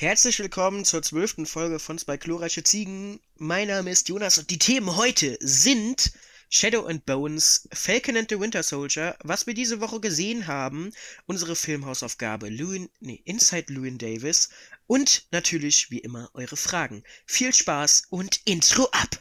Herzlich willkommen zur zwölften Folge von Zwei glorreiche Ziegen. Mein Name ist Jonas und die Themen heute sind Shadow and Bones, Falcon and the Winter Soldier, was wir diese Woche gesehen haben, unsere Filmhausaufgabe Lewin, nee, Inside Lewin Davis und natürlich wie immer eure Fragen. Viel Spaß und Intro ab!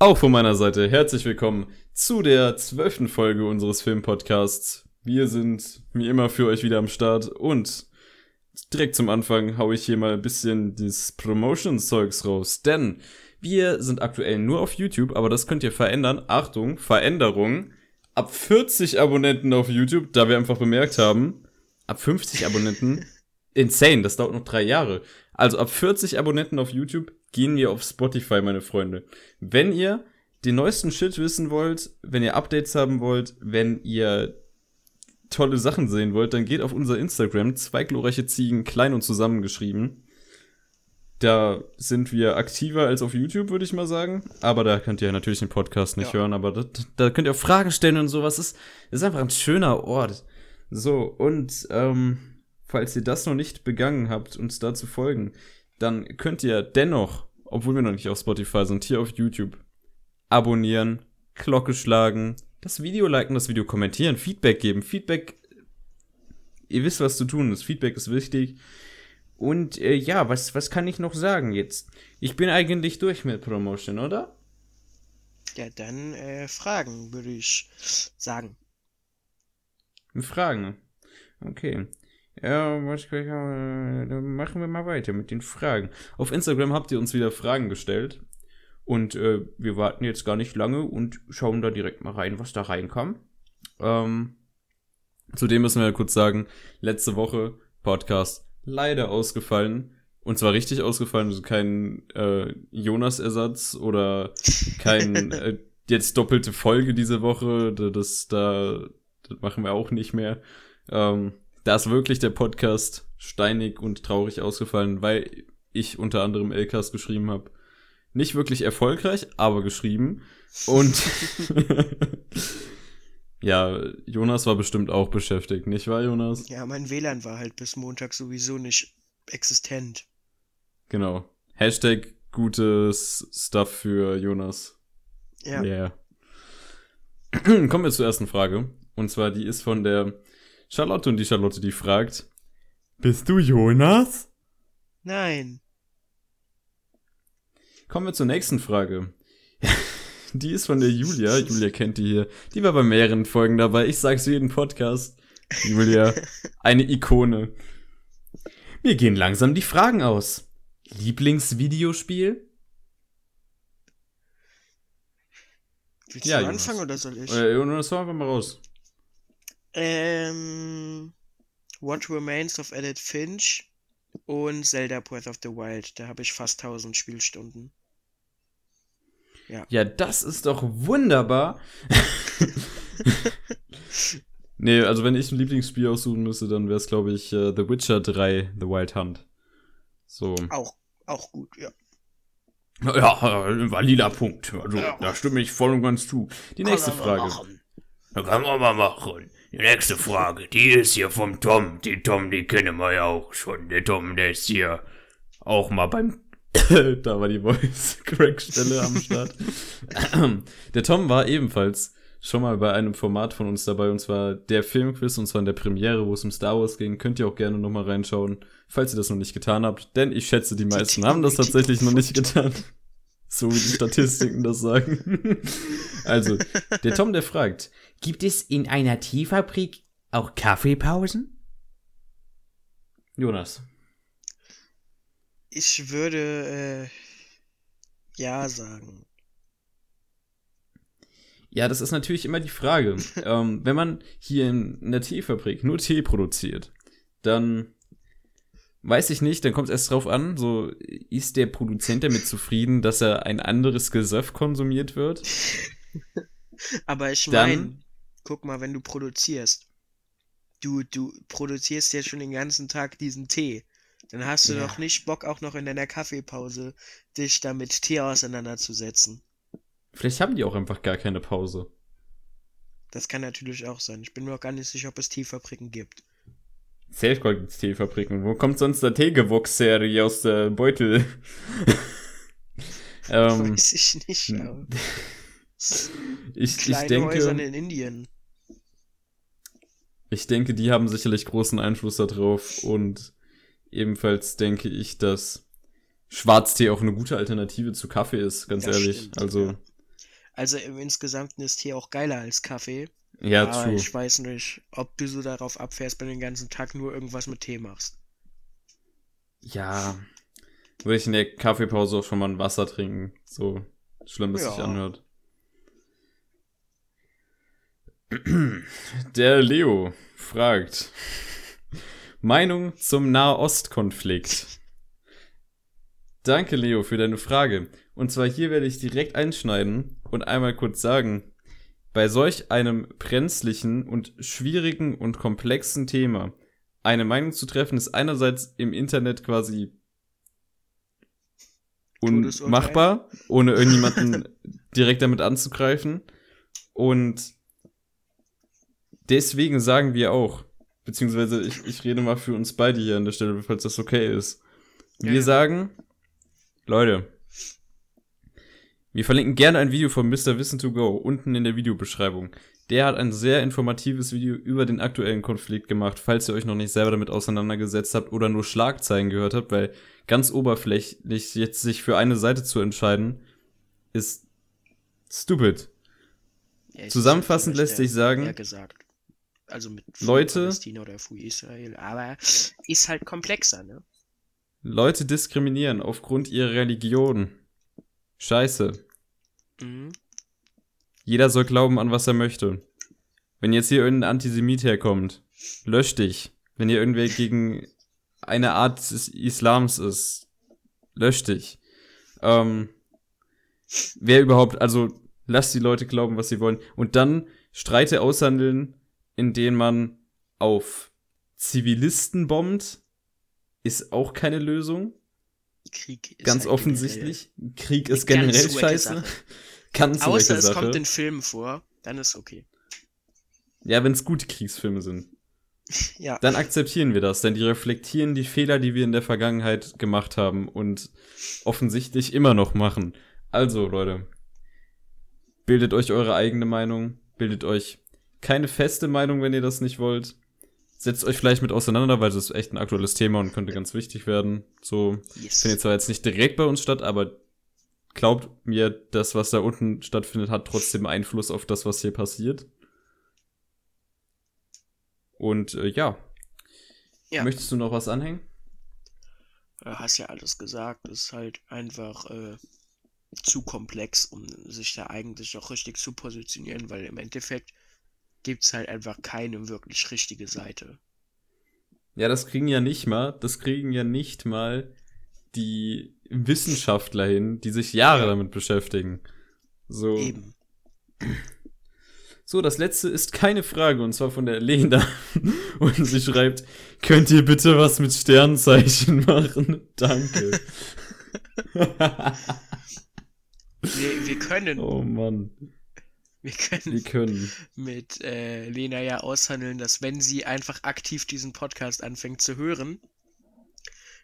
Auch von meiner Seite herzlich willkommen zu der zwölften Folge unseres Filmpodcasts. Wir sind wie immer für euch wieder am Start und direkt zum Anfang haue ich hier mal ein bisschen das Promotion-Zeugs raus, denn wir sind aktuell nur auf YouTube, aber das könnt ihr verändern. Achtung, Veränderung. Ab 40 Abonnenten auf YouTube, da wir einfach bemerkt haben, ab 50 Abonnenten, insane, das dauert noch drei Jahre. Also ab 40 Abonnenten auf YouTube gehen wir auf Spotify, meine Freunde. Wenn ihr den neuesten Shit wissen wollt, wenn ihr Updates haben wollt, wenn ihr tolle Sachen sehen wollt, dann geht auf unser Instagram, zwei glorreiche Ziegen, klein und zusammengeschrieben. Da sind wir aktiver als auf YouTube, würde ich mal sagen. Aber da könnt ihr natürlich den Podcast nicht Ja. hören, aber da, da könnt ihr auch Fragen stellen und sowas. Ist, ist einfach ein schöner Ort. So, und ähm, falls ihr das noch nicht begangen habt, uns da zu folgen, dann könnt ihr dennoch, obwohl wir noch nicht auf Spotify sind, hier auf YouTube abonnieren, Glocke schlagen, das Video liken, das Video kommentieren, Feedback geben. Feedback, ihr wisst, was zu tun ist. Feedback ist wichtig. Und äh, ja, was, was kann ich noch sagen jetzt? Ich bin eigentlich durch mit Promotion, oder? Ja, dann äh, Fragen, würde ich sagen. Fragen. Okay. Ja, was äh, dann machen wir mal weiter mit den Fragen. Auf Instagram habt ihr uns wieder Fragen gestellt. Und äh, wir warten jetzt gar nicht lange und schauen da direkt mal rein, was da reinkam. Ähm, zudem müssen wir kurz sagen, letzte Woche Podcast leider ausgefallen. Und zwar richtig ausgefallen, also kein äh, Jonas-Ersatz oder kein äh, jetzt doppelte Folge diese Woche. Da- Das, da, das machen wir auch nicht mehr. Ähm, da ist wirklich der Podcast steinig und traurig ausgefallen, weil ich unter anderem LKs geschrieben habe. Nicht wirklich erfolgreich, aber geschrieben. Und ja, Jonas war bestimmt auch beschäftigt, nicht wahr, Jonas? Ja, mein WLAN war halt bis Montag sowieso nicht existent. Genau. Hashtag gutes Stuff für Jonas. Ja. Yeah. Kommen wir zur ersten Frage. Und zwar, die ist von der Charlotte und die Charlotte, die fragt, bist du Jonas? Nein. Kommen wir zur nächsten Frage. Die ist von der Julia. Julia kennt die hier. Die war bei mehreren Folgen dabei. Ich sag's jeden Podcast. Julia, eine Ikone. Mir gehen langsam die Fragen aus. Lieblingsvideospiel? Willst Ja, du Jonas. anfangen oder soll ich? Äh, Jonas, hau einfach mal raus. Ähm, What Remains of Edith Finch und Zelda Breath of the Wild. Da habe ich fast 1000 Spielstunden. Ja, das ist doch wunderbar. nee, also wenn ich ein Lieblingsspiel aussuchen müsste, dann wäre es, glaube ich, äh, The Witcher 3, The Wild Hunt. So. Auch, auch gut, ja. Ja, ein valider Punkt. Also, da stimme ich voll und ganz zu. Die nächste Frage. Da kann man mal machen. Die nächste Frage, die ist hier vom Tom. Die Tom, die kennen wir ja auch schon. Der Tom, der ist hier Auch mal beim. da war die Voice-Crack-Stelle am Start. der Tom war ebenfalls schon mal bei einem Format von uns dabei, und zwar der Filmquiz, und zwar in der Premiere, wo es um Star Wars ging. Könnt ihr auch gerne nochmal reinschauen, falls ihr das noch nicht getan habt. Denn ich schätze, die meisten haben das tatsächlich noch nicht getan. So wie die Statistiken das sagen. also, der Tom, der fragt, Gibt es in einer Teefabrik auch Kaffeepausen? Jonas. Ich würde äh, ja sagen. Ja, das ist natürlich immer die Frage. ähm, wenn man hier in einer Teefabrik nur Tee produziert, dann weiß ich nicht, dann kommt es erst drauf an, so ist der Produzent damit zufrieden, dass er ein anderes Gesöff konsumiert wird? Aber ich meine, guck mal, wenn du produzierst, du, du produzierst ja schon den ganzen Tag diesen Tee. Dann hast du Ja. doch nicht Bock, auch noch in deiner Kaffeepause dich da mit Tee auseinanderzusetzen. Vielleicht haben die auch einfach gar keine Pause. Das kann natürlich auch sein. Ich bin mir auch gar nicht sicher, ob es Teefabriken gibt. Safe gibt's Teefabriken. Wo kommt sonst der Teegewuchs-Serie aus der Beutel? ähm, Weiß ich nicht. Ich, ich kleine Häusern denke, in Indien. Ich denke, die haben sicherlich großen Einfluss darauf und ebenfalls denke ich, dass Schwarztee auch eine gute Alternative zu Kaffee ist, ganz Das ehrlich. stimmt, also, ja. Also im Insgesamten ist Tee auch geiler als Kaffee. ja, aber true. ich weiß nicht, ob du so darauf abfährst, wenn du den ganzen Tag nur irgendwas mit Tee machst. Ja, würde ich in der Kaffeepause auch schon mal ein Wasser trinken. So schlimm es sich Ja. anhört. Der Leo fragt: Meinung zum Nahostkonflikt. Danke, Leo, für deine Frage. Und zwar hier werde ich direkt einschneiden und einmal kurz sagen, bei solch einem brenzlichen und schwierigen und komplexen Thema eine Meinung zu treffen, ist einerseits im Internet quasi unmachbar, ohne irgendjemanden direkt damit anzugreifen. Und deswegen sagen wir auch, beziehungsweise ich, ich rede mal für uns beide hier an der Stelle, falls das okay ist. Wir ja. sagen, Leute, wir verlinken gerne ein Video von Mr. Wissen to Go unten in der Videobeschreibung. Der hat ein sehr informatives Video über den aktuellen Konflikt gemacht, falls ihr euch noch nicht selber damit auseinandergesetzt habt oder nur Schlagzeilen gehört habt, weil ganz oberflächlich jetzt sich für eine Seite zu entscheiden, ist stupid. Ja, Zusammenfassend lässt sich sagen. Also mit Leute- Palästina oder für Israel. Aber ist halt komplexer, ne? Leute diskriminieren aufgrund ihrer Religion. Scheiße. Mhm. Jeder soll glauben an was er möchte. Wenn jetzt hier irgendein Antisemit herkommt, lösch dich. Wenn hier irgendwer gegen eine Art des Islams ist, lösch dich. Ähm, wer überhaupt, also lass die Leute glauben, was sie wollen. Und dann Streite aushandeln, in denen man auf Zivilisten bombt, ist auch keine Lösung. Krieg ist Ganz halt offensichtlich. Krieg ist Eine generell scheiße. Sache. Ganz generell. Außer es Sache. kommt in Filmen vor, dann ist okay. Ja, wenn es gute Kriegsfilme sind. Ja. Dann akzeptieren wir das, denn die reflektieren die Fehler, die wir in der Vergangenheit gemacht haben und offensichtlich immer noch machen. Also, Leute, bildet euch eure eigene Meinung, bildet euch keine feste Meinung, wenn ihr das nicht wollt. Setzt euch vielleicht mit auseinander, weil es ist echt ein aktuelles Thema und könnte ganz wichtig werden. So, Yes. findet zwar jetzt nicht direkt bei uns statt, aber glaubt mir, das, was da unten stattfindet, hat trotzdem Einfluss auf das, was hier passiert. Und äh, ja. Ja. Möchtest du noch was anhängen? Du hast ja alles gesagt. Ist halt einfach äh, zu komplex, um sich da eigentlich auch richtig zu positionieren, weil im Endeffekt gibt's halt einfach keine wirklich richtige Seite. Ja, das kriegen ja nicht mal, das kriegen ja nicht mal die Wissenschaftler hin, die sich Jahre Ja. damit beschäftigen. So. Eben. So, das letzte ist keine Frage und zwar von der Lena. Und sie schreibt, könnt ihr bitte was mit Sternzeichen machen? Danke. Wir, wir können, oh Mann, wir können wir können. mit äh, Lena ja aushandeln, dass wenn sie einfach aktiv diesen Podcast anfängt zu hören,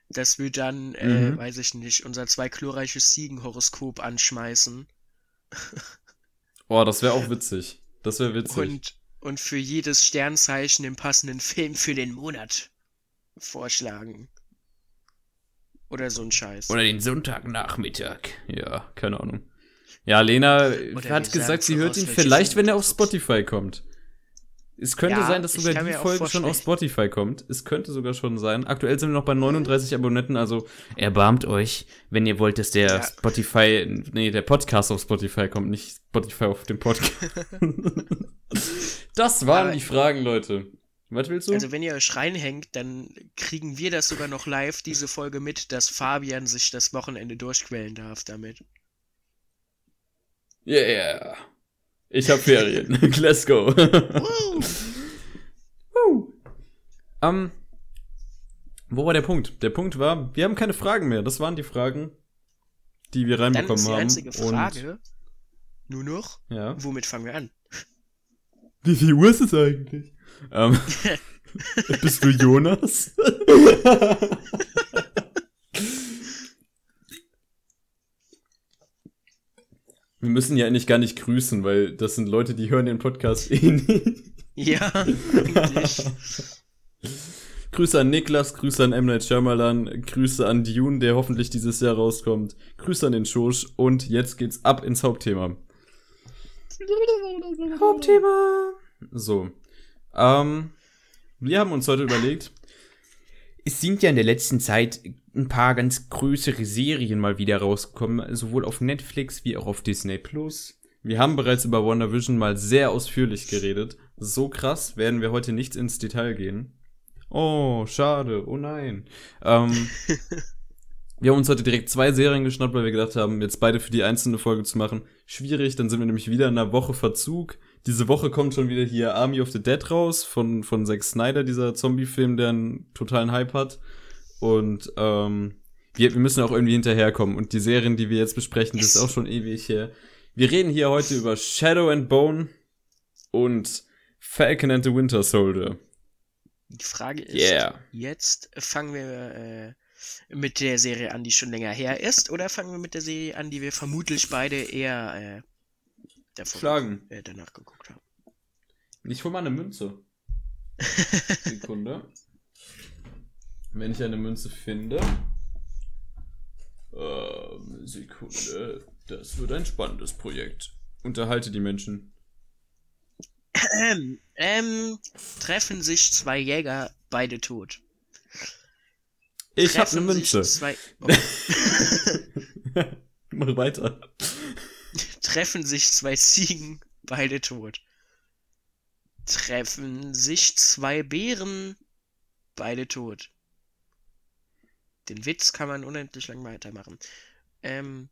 dass wir dann, äh, Mhm. weiß ich nicht, unser zwei chlorreiches Ziegenhoroskop anschmeißen Oh, das wäre auch witzig. Das wäre witzig. und, und für jedes Sternzeichen den passenden Film für den Monat vorschlagen. Oder so ein Scheiß. Oder den Sonntagnachmittag. ja, keine Ahnung. Ja, Lena Oder hat gesagt, sie hört ihn vielleicht, wenn er auf Spotify kommt. Es könnte Ja, sein, dass sogar die Folge schon auf. Spotify kommt. Es könnte sogar schon sein. Aktuell sind wir noch bei 39 Abonnenten, also erbarmt euch, wenn ihr wollt, dass der Ja. Spotify, nee, der Podcast auf Spotify kommt, nicht Spotify auf dem Podcast. das waren Aber- die Fragen, Leute. Was willst du? Also wenn ihr euch reinhängt, dann kriegen wir das sogar noch live, diese Folge mit, dass Fabian sich das Wochenende durchquälen darf damit. Yeah. Ich hab Ferien. Let's go. Woo! Ähm, wo war der Punkt? Der Punkt war, wir haben keine Fragen mehr. Das waren die Fragen, die wir Dann reinbekommen ist die haben. einzige Frage nur noch, Und, ja. womit fangen wir an? Wie viel Uhr ist es eigentlich? Ähm, bist du Jonas? Wir müssen ja eigentlich gar nicht grüßen, weil das sind Leute, die hören den Podcast eh nicht. Ja, eigentlich. Grüße an Niklas, Grüße an M. Night Shyamalan, Grüße an Dune, der hoffentlich dieses Jahr rauskommt, Grüße an den Schosch und jetzt geht's ab ins Hauptthema. Hauptthema. So. Ähm, wir haben uns heute überlegt, es sind ja in der letzten Zeit ein paar ganz größere Serien mal wieder rausgekommen, sowohl auf Netflix wie auch auf Disney Plus. Wir haben bereits über WandaVision mal sehr ausführlich geredet. So krass werden wir heute nicht ins Detail gehen. Oh, schade. Oh nein. Ähm, wir haben uns heute direkt zwei Serien geschnappt, weil wir gedacht haben, jetzt beide für die einzelne Folge zu machen. Schwierig, dann sind wir nämlich wieder in einer Woche Verzug. Diese Woche kommt schon wieder hier Army of the Dead raus von, von Zack Snyder, dieser Zombie-Film, der einen totalen Hype hat. Und ähm, wir, wir müssen auch irgendwie hinterherkommen. Und die Serien, die wir jetzt besprechen, das ist auch schon ewig her. Wir reden hier heute über Shadow and Bone und Falcon and the Winter Soldier. Die Frage ist, Yeah. jetzt fangen wir äh, mit der Serie an, die schon länger her ist, oder fangen wir mit der Serie an, die wir vermutlich beide eher äh, davor, Schlagen. Äh, danach geguckt haben? Ich hol mal eine Münze. Sekunde. Wenn ich eine Münze finde. Ähm, Sekunde. Das wird ein spannendes Projekt. Unterhalte die Menschen. Ähm, ähm, treffen sich zwei Jäger, beide tot. Ich hab eine Münze. Zwei, oh, Mach weiter. treffen sich zwei Ziegen, beide tot. Treffen sich zwei Bären, beide tot. Den Witz kann man unendlich lang weitermachen. Ähm,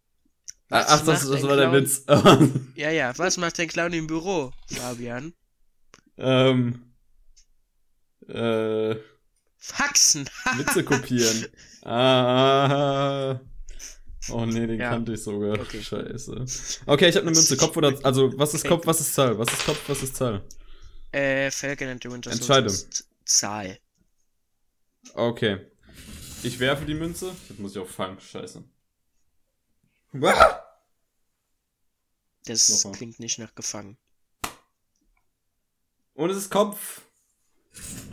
was Ach, das, das war der Witz. Ja, ja, was macht ein Clown im Büro, Fabian? ähm. Äh. Faxen! Witze kopieren. Ah. Oh nee, den Ja. kannte ich sogar. Okay. Scheiße. Okay, ich habe eine Münze. Kopf oder also was ist Kopf, was ist Zahl? Was ist Kopf, was ist Zahl? äh, Falcon and the Winter Entscheide. ist Zahl. Okay. Ich werfe die Münze. Jetzt muss ich auch fangen. Scheiße. Das Nochmal. klingt nicht nach gefangen. Und es ist Kopf.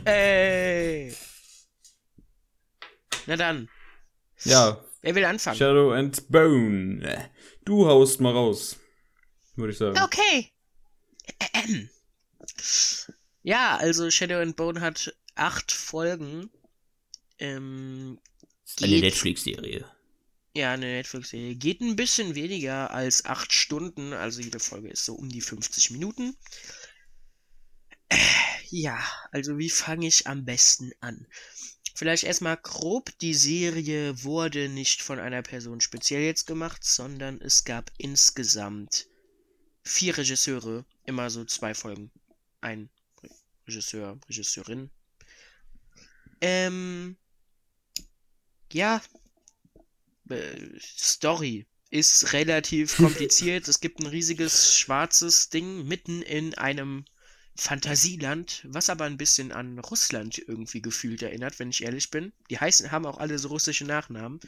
Ey! Na dann, Ja, wer will anfangen? Shadow and Bone. Du haust mal raus. Würde ich sagen. Okay. Ähm. Ja, also Shadow and Bone hat acht Folgen. Ähm, Eine Netflix-Serie. Ja, eine Netflix-Serie. Geht ein bisschen weniger als acht Stunden, also jede Folge ist so um die 50 Minuten. Äh, Ja, also wie fange ich am besten an? Vielleicht erstmal grob, die Serie wurde nicht von einer Person speziell jetzt gemacht, sondern es gab insgesamt vier Regisseure, immer so zwei Folgen. Ein Regisseur, Regisseurin. Ähm, ja, äh, Story ist relativ kompliziert. es gibt ein riesiges schwarzes Ding mitten in einem Fantasieland, was aber ein bisschen an Russland irgendwie gefühlt erinnert, wenn ich ehrlich bin. Die heißen, haben auch alle so russische Nachnamen.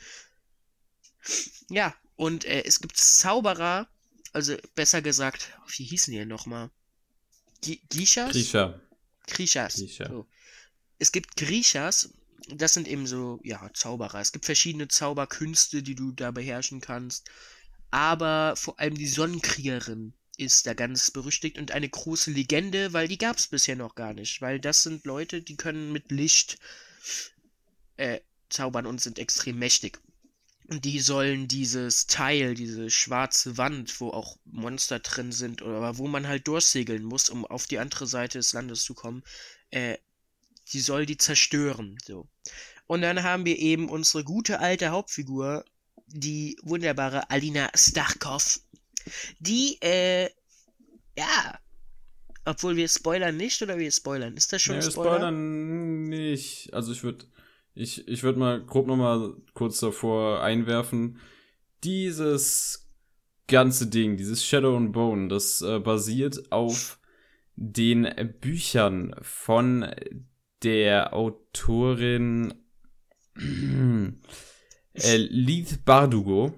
Ja, und äh, es gibt Zauberer, also besser gesagt, wie hießen die nochmal? Gishas? Grisha. Grishas. Grisha. So. Es gibt Grishas, das sind eben so, ja, Zauberer. Es gibt verschiedene Zauberkünste, die du da beherrschen kannst. Aber vor allem die Sonnenkriegerin ist da ganz berüchtigt und eine große Legende, weil die gab es bisher noch gar nicht. Weil das sind Leute, die können mit Licht äh, zaubern und sind extrem mächtig. Und die sollen dieses Teil, diese schwarze Wand, wo auch Monster drin sind, oder wo man halt durchsegeln muss, um auf die andere Seite des Landes zu kommen, äh, die soll die zerstören. So. Und dann haben wir eben unsere gute alte Hauptfigur, die wunderbare Alina Starkov, die, äh, ja, obwohl wir spoilern nicht oder wir spoilern? Ist das schon Nee, ein wir Spoiler? spoilern nicht. Also ich würde ich, ich würde mal grob noch mal kurz davor einwerfen. Dieses ganze Ding, dieses Shadow and Bone, das äh, basiert auf den Büchern von der Autorin äh, Leith Bardugo.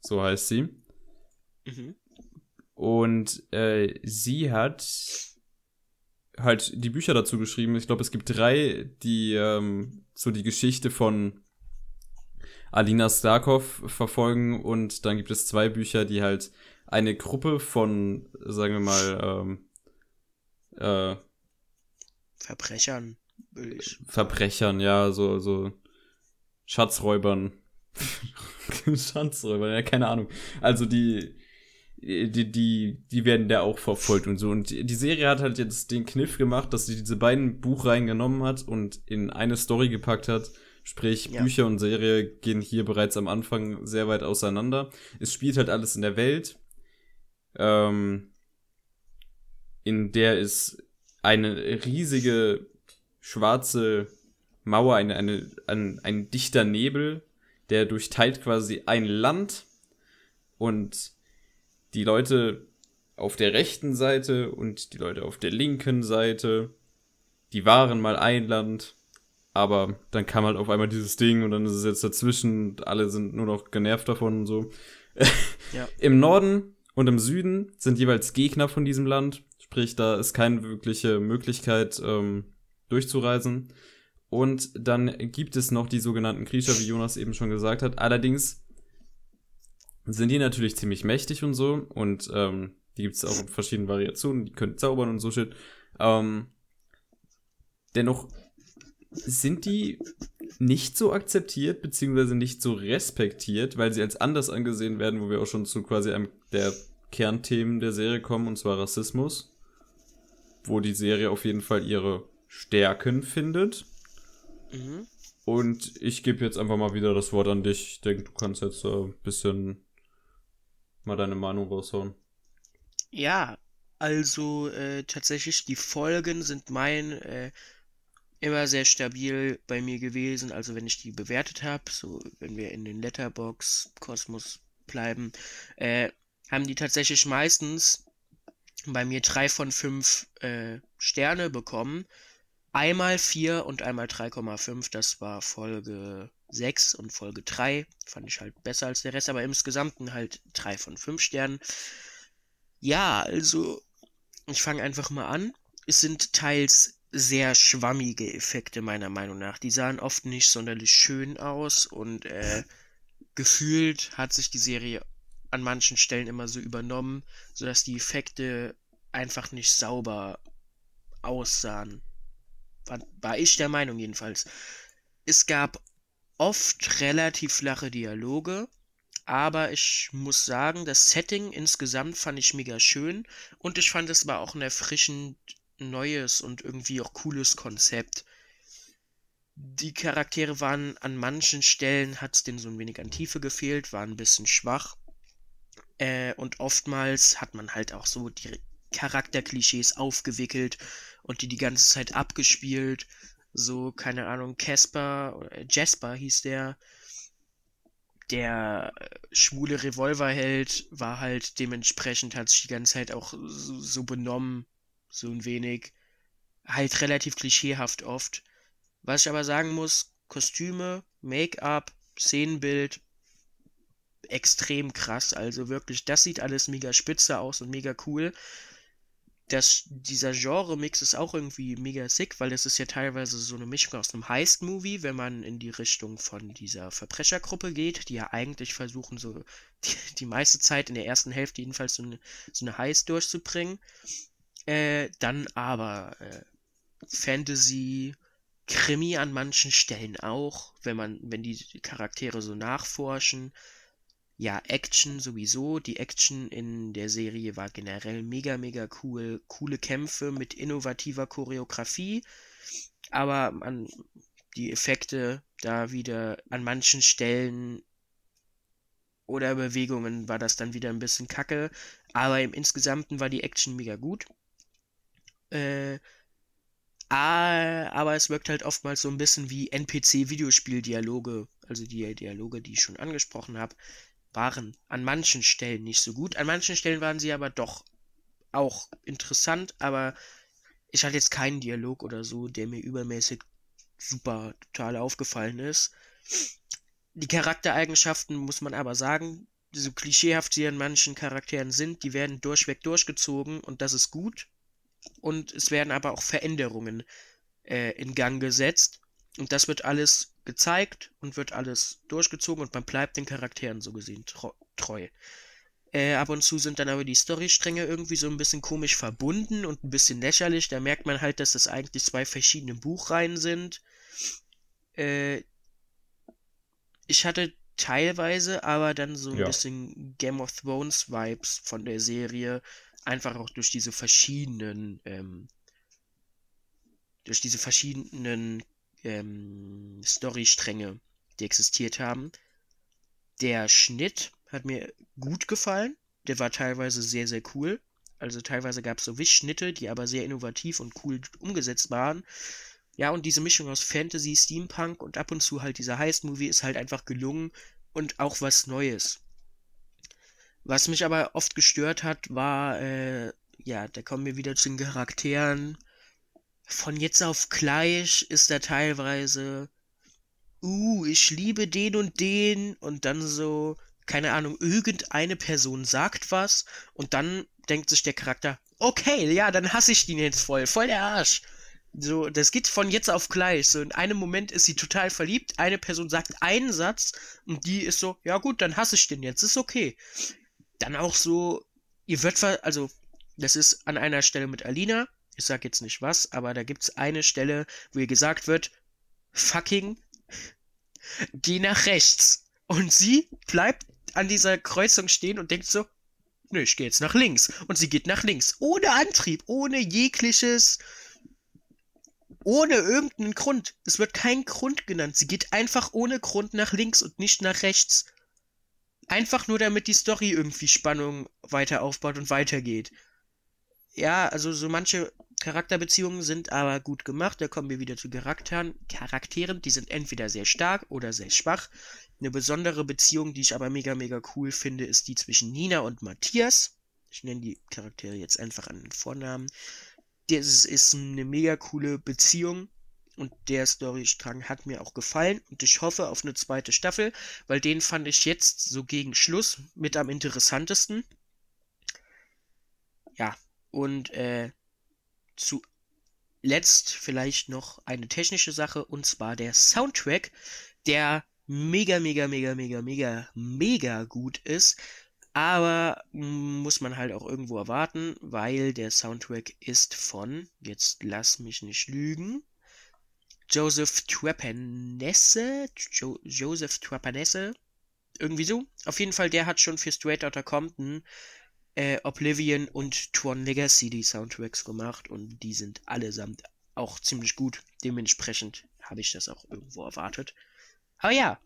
So heißt sie. Mhm. Und äh, sie hat halt die Bücher dazu geschrieben. Ich glaube, es gibt drei, die ähm, so die Geschichte von Alina Starkov verfolgen und dann gibt es zwei Bücher, die halt eine Gruppe von, sagen wir mal, ähm, äh, Verbrechern, will ich. Verbrechern, ja, so, so Schatzräubern. Schatzräubern, ja, keine Ahnung. Also die, die, die, die werden da auch verfolgt und so. Und die Serie hat halt jetzt den Kniff gemacht, dass sie diese beiden Buchreihen genommen hat und in eine Story gepackt hat. Sprich, Ja. Bücher und Serie gehen hier bereits am Anfang sehr weit auseinander. Es spielt halt alles in der Welt, ähm, in der es eine riesige schwarze Mauer, eine, eine, ein, ein dichter Nebel, der durchteilt quasi ein Land und die Leute auf der rechten Seite und die Leute auf der linken Seite, die waren mal ein Land, aber dann kam halt auf einmal dieses Ding und dann ist es jetzt dazwischen und alle sind nur noch genervt davon und so. Ja. Im Norden und im Süden sind jeweils Gegner von diesem Land, sprich, da ist keine wirkliche Möglichkeit ähm, durchzureisen. Und dann gibt es noch die sogenannten Kriecher, wie Jonas eben schon gesagt hat. Allerdings sind die natürlich ziemlich mächtig und so. Und ähm, die gibt es auch in verschiedenen Variationen. Die können zaubern und so shit. Ähm, dennoch sind die nicht so akzeptiert, beziehungsweise nicht so respektiert, weil sie als anders angesehen werden, wo wir auch schon zu quasi einem der Kernthemen der Serie kommen, und zwar Rassismus. Wo die Serie auf jeden Fall ihre Stärken findet. Mhm. Und ich gebe jetzt einfach mal wieder das Wort an dich. Ich denke, du kannst jetzt äh, ein bisschen mal deine Meinung raushauen. Ja, also äh, tatsächlich, die Folgen sind mein äh, immer sehr stabil bei mir gewesen. Also wenn ich die bewertet habe, so wenn wir in den Letterbox-Kosmos bleiben, äh, haben die tatsächlich meistens bei mir drei von fünf äh, Sterne bekommen. Einmal vier und einmal 3,5. Das war Folge 6 und Folge 3. Fand ich halt besser als der Rest, aber insgesamt halt drei von fünf Sternen. Ja, also, ich fange einfach mal an. Es sind teils sehr schwammige Effekte meiner Meinung nach. Die sahen oft nicht sonderlich schön aus und äh, gefühlt hat sich die Serie an manchen Stellen immer so übernommen, sodass die Effekte einfach nicht sauber aussahen. War, war ich der Meinung jedenfalls. Es gab oft relativ flache Dialoge, aber ich muss sagen, das Setting insgesamt fand ich mega schön und ich fand es war auch ein erfrischend neues und irgendwie auch cooles Konzept. Die Charaktere waren an manchen Stellen, hat es denen so ein wenig an Tiefe gefehlt, waren ein bisschen schwach. Äh, und oftmals hat man halt auch so die Charakterklischees aufgewickelt und die die ganze Zeit abgespielt. So, keine Ahnung, Casper, oder Jasper hieß der, der äh, schwule Revolverheld war halt dementsprechend, hat sich die ganze Zeit auch so, so benommen, so ein wenig. Halt relativ klischeehaft oft. Was ich aber sagen muss, Kostüme, Make-up, Szenenbild, extrem krass. Also wirklich, das sieht alles mega spitze aus und mega cool. das, dieser Genre-Mix ist auch irgendwie mega sick, weil das ist ja teilweise so eine Mischung aus einem Heist-Movie, wenn man in die Richtung von dieser Verbrechergruppe geht, die ja eigentlich versuchen, so die, die meiste Zeit in der ersten Hälfte jedenfalls so eine, so eine Heist durchzubringen. Äh, dann aber äh, Fantasy, Krimi an manchen Stellen auch, wenn man, wenn die Charaktere so nachforschen. Ja, Action sowieso. Die Action in der Serie war generell mega, mega cool. Coole Kämpfe mit innovativer Choreografie. Aber an die Effekte da wieder an manchen Stellen oder Bewegungen war das dann wieder ein bisschen kacke. Aber im Insgesamten war die Action mega gut. Äh, aber es wirkt halt oftmals so ein bisschen wie NPC-Videospiel-Dialoge. Also die Dialoge, die ich schon angesprochen habe waren an manchen Stellen nicht so gut. An manchen Stellen waren sie aber doch auch interessant, aber ich hatte jetzt keinen Dialog oder so, der mir übermäßig super total aufgefallen ist. Die Charaktereigenschaften muss man aber sagen, so klischeehaft sie an manchen Charakteren sind, die werden durchweg durchgezogen und das ist gut. Und es werden aber auch Veränderungen äh, in Gang gesetzt. Und das wird alles gezeigt und wird alles durchgezogen und man bleibt den Charakteren so gesehen treu. Äh, ab und zu sind dann aber die Storystränge irgendwie so ein bisschen komisch verbunden und ein bisschen lächerlich. Da merkt man halt, dass das eigentlich zwei verschiedene Buchreihen sind. Äh, ich hatte teilweise aber dann so ein ja. bisschen Game of Thrones Vibes von der Serie. Einfach auch durch diese verschiedenen, ähm, durch diese verschiedenen ähm, Storystränge, die existiert haben. Der Schnitt hat mir gut gefallen. Der war teilweise sehr, sehr cool. Also teilweise gab es so Wischschnitte, die aber sehr innovativ und cool umgesetzt waren. Ja, und diese Mischung aus Fantasy, Steampunk und ab und zu halt dieser Heist-Movie ist halt einfach gelungen und auch was Neues. Was mich aber oft gestört hat, war, äh, ja, da kommen wir wieder zu den Charakteren von jetzt auf gleich ist er teilweise, uh, ich liebe den und den und dann so, keine Ahnung, irgendeine Person sagt was und dann denkt sich der Charakter, okay, ja, dann hasse ich den jetzt voll, voll der Arsch. So, das geht von jetzt auf gleich. So, in einem Moment ist sie total verliebt, eine Person sagt einen Satz und die ist so, ja gut, dann hasse ich den jetzt, ist okay. Dann auch so, ihr wird, also, das ist an einer Stelle mit Alina, ich sag jetzt nicht was, aber da gibt's eine Stelle, wo ihr gesagt wird, fucking, geh nach rechts. Und sie bleibt an dieser Kreuzung stehen und denkt so, nö, ich gehe jetzt nach links. Und sie geht nach links. Ohne Antrieb, ohne jegliches, ohne irgendeinen Grund. Es wird kein Grund genannt. Sie geht einfach ohne Grund nach links und nicht nach rechts. Einfach nur damit die Story irgendwie Spannung weiter aufbaut und weitergeht. Ja, also so manche Charakterbeziehungen sind aber gut gemacht. Da kommen wir wieder zu Charakteren. Charakteren, die sind entweder sehr stark oder sehr schwach. Eine besondere Beziehung, die ich aber mega, mega cool finde, ist die zwischen Nina und Matthias. Ich nenne die Charaktere jetzt einfach an den Vornamen. Das ist eine mega coole Beziehung und der Storystrang hat mir auch gefallen und ich hoffe auf eine zweite Staffel, weil den fand ich jetzt so gegen Schluss mit am interessantesten. Ja, und äh, zuletzt vielleicht noch eine technische Sache und zwar der Soundtrack, der mega, mega, mega, mega, mega, mega gut ist. Aber muss man halt auch irgendwo erwarten, weil der Soundtrack ist von, jetzt lass mich nicht lügen, Joseph Trapanese, jo Joseph Trapanese, irgendwie so. Auf jeden Fall, der hat schon für Straight Outta Compton äh, Oblivion und Tron Legacy die Soundtracks gemacht und die sind allesamt auch ziemlich gut. Dementsprechend habe ich das auch irgendwo erwartet. Aber ja,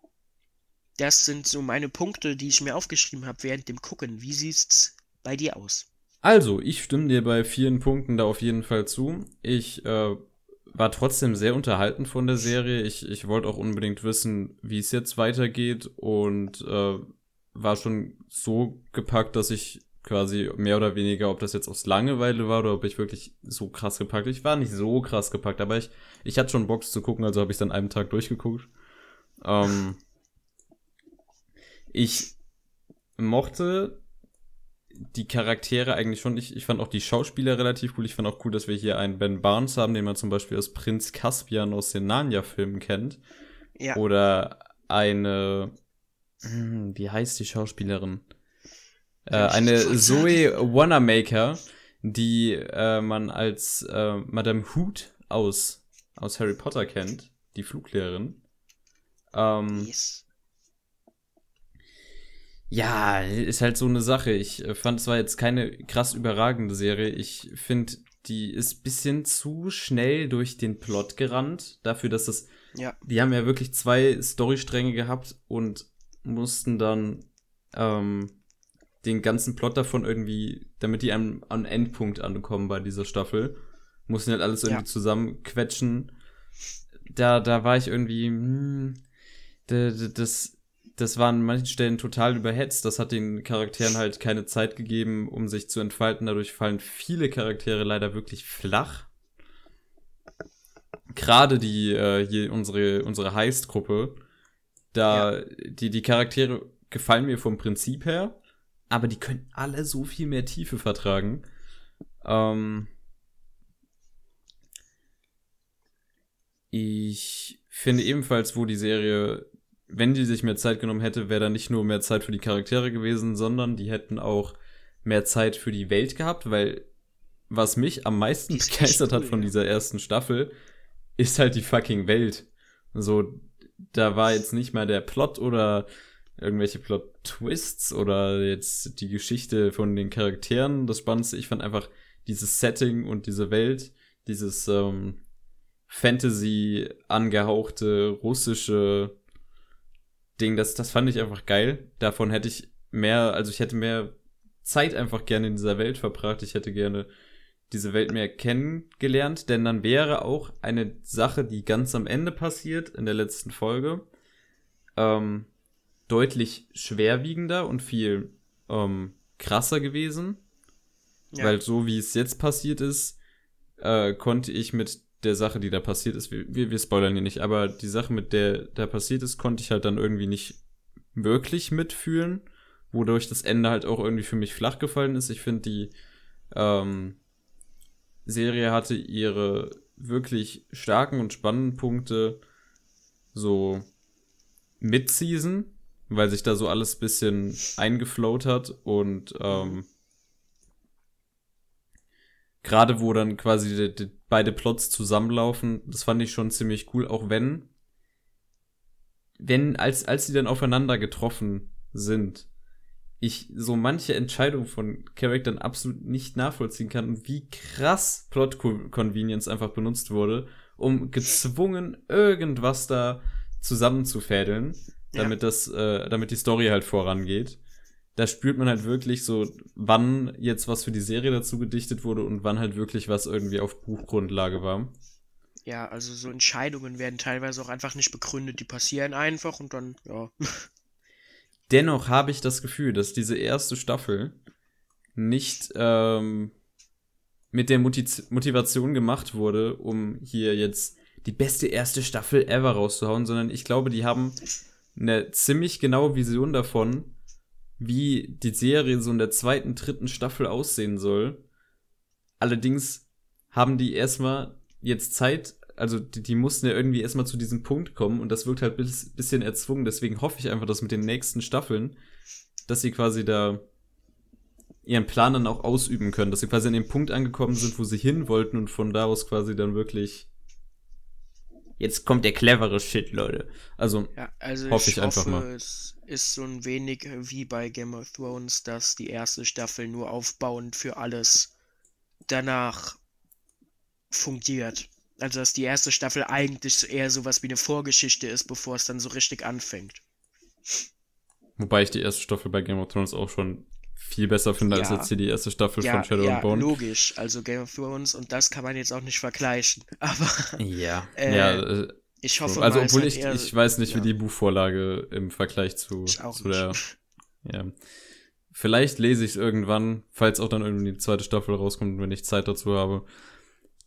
das sind so meine Punkte, die ich mir aufgeschrieben habe während dem Gucken. Wie sieht's bei dir aus? Also, ich stimme dir bei vielen Punkten da auf jeden Fall zu. Ich äh, war trotzdem sehr unterhalten von der Serie. Ich, ich wollte auch unbedingt wissen, wie es jetzt weitergeht und äh, war schon so gepackt, dass ich quasi mehr oder weniger, ob das jetzt aus Langeweile war oder ob ich wirklich so krass gepackt. Ich war nicht so krass gepackt, aber ich, ich hatte schon Box zu gucken, also habe ich dann einen Tag durchgeguckt. Ähm, ich mochte die Charaktere eigentlich schon, ich, ich fand auch die Schauspieler relativ cool. Ich fand auch cool, dass wir hier einen Ben Barnes haben, den man zum Beispiel als Prinz Caspian aus den Narnia-Filmen kennt. Ja. Oder eine, hm, wie heißt die Schauspielerin? Äh, eine. Zoe Wanamaker, die äh, man als äh, Madame Hood aus, aus Harry Potter kennt, die Fluglehrerin. Ähm, Yes. ja, ist halt so eine Sache. Ich äh, fand, es war jetzt keine krass überragende Serie. Ich finde, die ist bisschen zu schnell durch den Plot gerannt. Dafür, dass das. Ja. Die haben ja wirklich zwei Storystränge gehabt und mussten dann ähm, den ganzen Plot davon irgendwie, damit die am, am Endpunkt ankommen bei dieser Staffel, mussten halt alles irgendwie Ja. zusammenquetschen. Da, da war ich irgendwie, hm, da- da- das, das war an manchen Stellen total überhetzt. Das hat den Charakteren halt keine Zeit gegeben, um sich zu entfalten. Dadurch fallen viele Charaktere leider wirklich flach. Gerade die, äh, hier unsere, unsere Heist-Gruppe, da, die, die Charaktere gefallen mir vom Prinzip her, aber die können alle so viel mehr Tiefe vertragen. Ähm, ich finde ebenfalls, wo die Serie, wenn die sich mehr Zeit genommen hätte, wäre da nicht nur mehr Zeit für die Charaktere gewesen, sondern die hätten auch mehr Zeit für die Welt gehabt, weil was mich am meisten begeistert hat von dieser ersten Staffel, ist halt die fucking Welt. So, da war jetzt nicht mal der Plot oder irgendwelche Plot-Twists oder jetzt die Geschichte von den Charakteren das Spannendste. Ich fand einfach dieses Setting und diese Welt, dieses ähm, Fantasy angehauchte russische Ding, das, das fand ich einfach geil. Davon hätte ich mehr, also ich hätte mehr Zeit einfach gerne in dieser Welt verbracht. Ich hätte gerne diese Welt mehr kennengelernt, denn dann wäre auch eine Sache, die ganz am Ende passiert, in der letzten Folge, ähm, deutlich schwerwiegender und viel ähm, krasser gewesen. Ja. Weil so wie es jetzt passiert ist, äh, konnte ich mit der Sache, die da passiert ist, wir, wir, spoilern hier nicht, aber die Sache, mit der da passiert ist, konnte ich halt dann irgendwie nicht wirklich mitfühlen, wodurch das Ende halt auch irgendwie für mich flach gefallen ist. Ich finde, die ähm, Serie hatte ihre wirklich starken und spannenden Punkte so Mid-Season, weil sich da so alles bisschen eingeflowt hat und ähm, gerade wo dann quasi die, die, beide Plots zusammenlaufen, das fand ich schon ziemlich cool, auch wenn wenn als als sie dann aufeinander getroffen sind, ich so manche Entscheidung von Charaktern absolut nicht nachvollziehen kann und wie krass Plot Convenience einfach benutzt wurde, um gezwungen irgendwas da zusammenzufädeln, Ja. damit das äh, damit die Story halt vorangeht da spürt man halt wirklich so, wann jetzt was für die Serie dazu gedichtet wurde und wann halt wirklich was irgendwie auf Buchgrundlage war. Ja, also so Entscheidungen werden teilweise auch einfach nicht begründet. Die passieren einfach und dann, ja. Dennoch habe ich das Gefühl, dass diese erste Staffel nicht ähm, mit der Muti Motivation gemacht wurde, um hier jetzt die beste erste Staffel ever rauszuhauen, sondern ich glaube, die haben eine ziemlich genaue Vision davon, wie die Serie so in der zweiten, dritten Staffel aussehen soll. Allerdings haben die erstmal jetzt Zeit, also die, die mussten ja irgendwie erstmal zu diesem Punkt kommen und das wirkt halt bis, bisschen erzwungen. Deswegen hoffe ich einfach, dass mit den nächsten Staffeln, dass sie quasi da ihren Plan dann auch ausüben können, dass sie quasi an dem Punkt angekommen sind, wo sie hin wollten und von da aus quasi dann wirklich jetzt kommt der clevere Shit, Leute. Also, Ja, also Hoffe ich, ich einfach hoffe, mal. es ist so ein wenig wie bei Game of Thrones, dass die erste Staffel nur aufbauend für alles danach fungiert. Also dass die erste Staffel eigentlich so eher sowas wie eine Vorgeschichte ist, bevor es dann so richtig anfängt. wobei ich die erste Staffel bei Game of Thrones auch schon viel besser finde als Ja. jetzt hier die erste Staffel Ja, von Shadow ja, and Bone. logisch. Also Game of Thrones und das kann man jetzt auch nicht vergleichen. Aber Ja, Äh, ja, äh, ich hoffe also mal, obwohl ich, eher- ich weiß nicht, wie die Buchvorlage im Vergleich zu, zu der, ja. Vielleicht lese ich es irgendwann, falls auch dann irgendwie die zweite Staffel rauskommt, wenn ich Zeit dazu habe.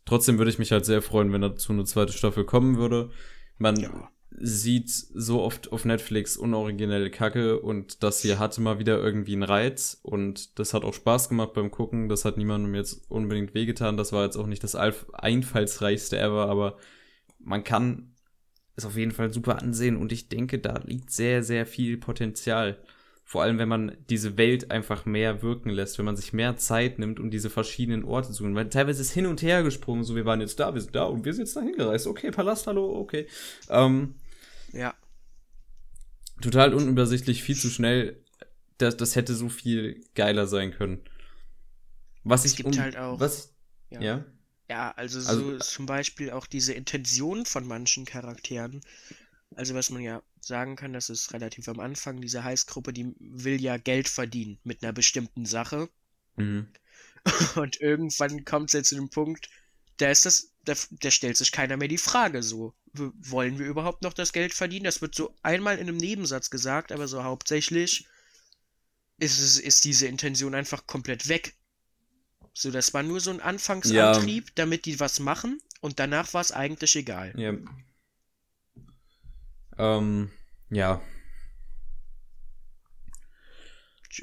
Trotzdem würde ich mich halt sehr freuen, wenn dazu eine zweite Staffel kommen würde. Man Ja. Sieht so oft auf Netflix unoriginelle Kacke und das hier hatte mal wieder irgendwie einen Reiz und das hat auch Spaß gemacht beim Gucken. Das hat niemandem jetzt unbedingt wehgetan. Das war jetzt auch nicht das einfallsreichste ever, aber man kann es auf jeden Fall super ansehen und ich denke, da liegt sehr, sehr viel Potenzial. Vor allem, wenn man diese Welt einfach mehr wirken lässt, wenn man sich mehr Zeit nimmt, um diese verschiedenen Orte zu suchen. Weil teilweise ist hin und her gesprungen, so wir waren jetzt da, wir sind da und wir sind jetzt da hingereist. Okay, Palast, hallo, okay. Ähm, Ja. total unübersichtlich, viel zu schnell. Das, das hätte so viel geiler sein können. Was Es ich gibt un- halt auch- Was? Ja. Ja. Ja, also so Also- zum Beispiel auch diese Intention von manchen Charakteren. Also was man ja sagen kann, das ist relativ am Anfang, diese Heißgruppe, die will ja Geld verdienen mit einer bestimmten Sache. Mhm. Und irgendwann kommt es jetzt zu dem Punkt, da ist das, da, da stellt sich keiner mehr die Frage so. Wollen wir überhaupt noch das Geld verdienen? Das wird so einmal in einem Nebensatz gesagt, aber so hauptsächlich ist, es, ist diese Intention einfach komplett weg. So, das war nur so ein Anfangsantrieb, damit die was machen und danach war es eigentlich egal. Ja. Ähm, ja.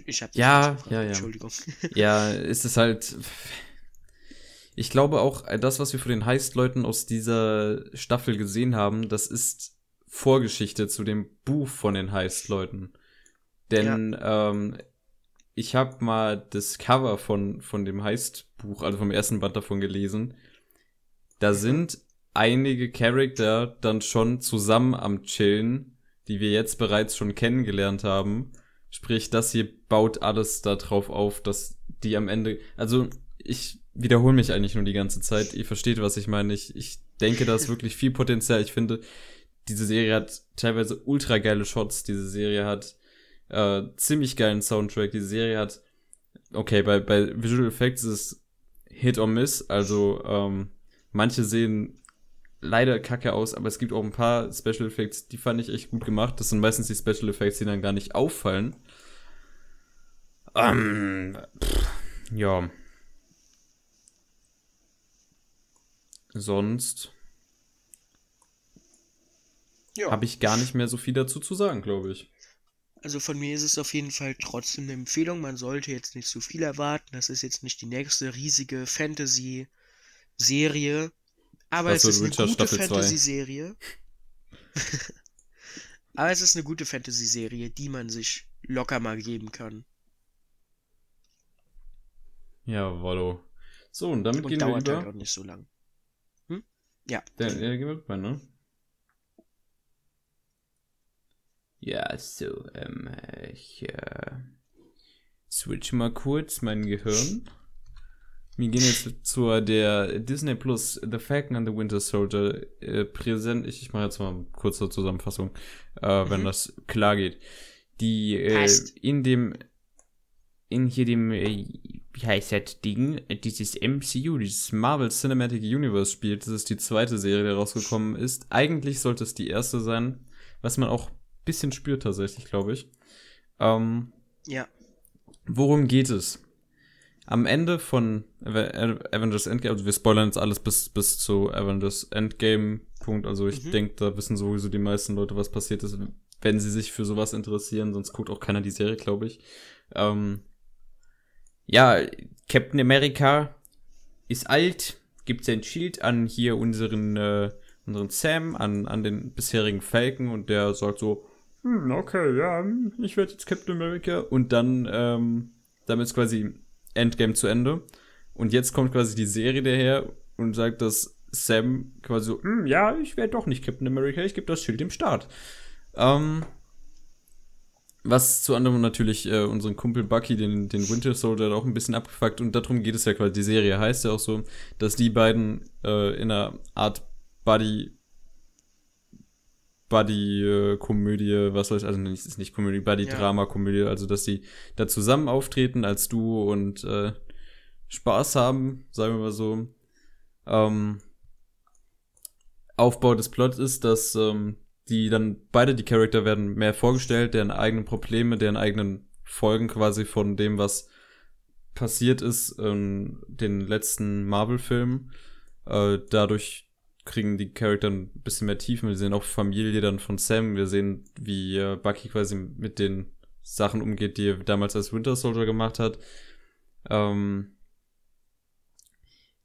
Ich hab Ja, ja, ja. Entschuldigung. Ja, ist es halt. Ich glaube auch, das, was wir von den Heist-Leuten aus dieser Staffel gesehen haben, das ist Vorgeschichte zu dem Buch von den Heist-Leuten. Denn ähm, ich habe mal das Cover von, von dem Heist-Buch, also vom ersten Band davon gelesen. Da sind einige Charakter dann schon zusammen am Chillen, die wir jetzt bereits schon kennengelernt haben. Sprich, das hier baut alles darauf auf, dass die am Ende, also ich wiederhole mich eigentlich nur die ganze Zeit. Ihr versteht, was ich meine. Ich, ich denke, da ist wirklich viel Potenzial. Ich finde, diese Serie hat teilweise ultra geile Shots. Diese Serie hat äh, ziemlich geilen Soundtrack. Diese Serie hat, okay, bei, bei Visual Effects ist es Hit or Miss. Also ähm, manche sehen leider kacke aus, aber es gibt auch ein paar Special Effects, die fand ich echt gut gemacht. Das sind meistens die Special Effects, die dann gar nicht auffallen. Ähm, pff, ja. Sonst Ja. habe ich gar nicht mehr so viel dazu zu sagen, glaube ich. Also von mir ist es auf jeden Fall trotzdem eine Empfehlung. Man sollte jetzt nicht zu viel erwarten. Das ist jetzt nicht die nächste riesige Fantasy-Serie. Aber Was es so ist eine Witcher gute. Fantasy-Serie. Aber es ist eine gute Fantasy-Serie, die man sich locker mal geben kann. Ja, Wallo. So, und damit Und gehen wir dauert halt über. auch nicht so lang. Ja. Der, der gehen wir rüber, ne? Ja, so, ähm, ich, äh, switch mal kurz mein Gehirn. Wir gehen jetzt zur der Disney Plus The Falcon and the Winter Soldier äh, präsent. Ich, ich mache jetzt mal eine kurze Zusammenfassung, äh, wenn Mhm. das klar geht. Die äh, in dem in hier dem äh, wie heißt das Ding, dieses MCU, dieses Marvel Cinematic Universe spielt. Das ist die zweite Serie, die rausgekommen ist. Eigentlich sollte es die erste sein, was man auch ein bisschen spürt tatsächlich, glaube ich. Ähm, Ja. Worum geht es? Am Ende von Ave- Avengers Endgame, also wir spoilern jetzt alles bis, bis zu Avengers Endgame Punkt, also ich Mhm. denke, da wissen sowieso die meisten Leute, was passiert ist, wenn sie sich für sowas interessieren, sonst guckt auch keiner die Serie, glaube ich. Ähm, ja, Captain America ist alt, gibt sein Schild an hier unseren, äh, unseren Sam, an, an den bisherigen Falcon und der sagt so, hm, okay, ja, ich werde jetzt Captain America. Und dann, ähm, damit ist quasi Endgame zu Ende. Und jetzt kommt quasi die Serie daher und sagt, dass Sam quasi so, hm, ja, ich werde doch nicht Captain America, ich gebe das Schild dem Start. Ähm, was zu anderem natürlich äh, unseren Kumpel Bucky, den, den Winter Soldier, auch ein bisschen abgefuckt. Und darum geht es ja quasi. Die Serie heißt ja auch so, dass die beiden äh, in einer Art Buddy Buddy-Komödie, was weiß ich, also nicht, ist nicht Komödie, Buddy-Drama-Komödie, also dass die da zusammen auftreten als Duo und äh, Spaß haben, sagen wir mal so. Ähm, Aufbau des Plots ist, dass ähm, die dann beide die Charakter werden mehr vorgestellt, deren eigenen Probleme, deren eigenen Folgen quasi von dem, was passiert ist in den letzten Marvel-Filmen. Äh, dadurch kriegen die Charakter ein bisschen mehr Tiefen. Wir sehen auch Familie dann von Sam. Wir sehen, wie äh, Bucky quasi mit den Sachen umgeht, die er damals als Winter Soldier gemacht hat. Ähm,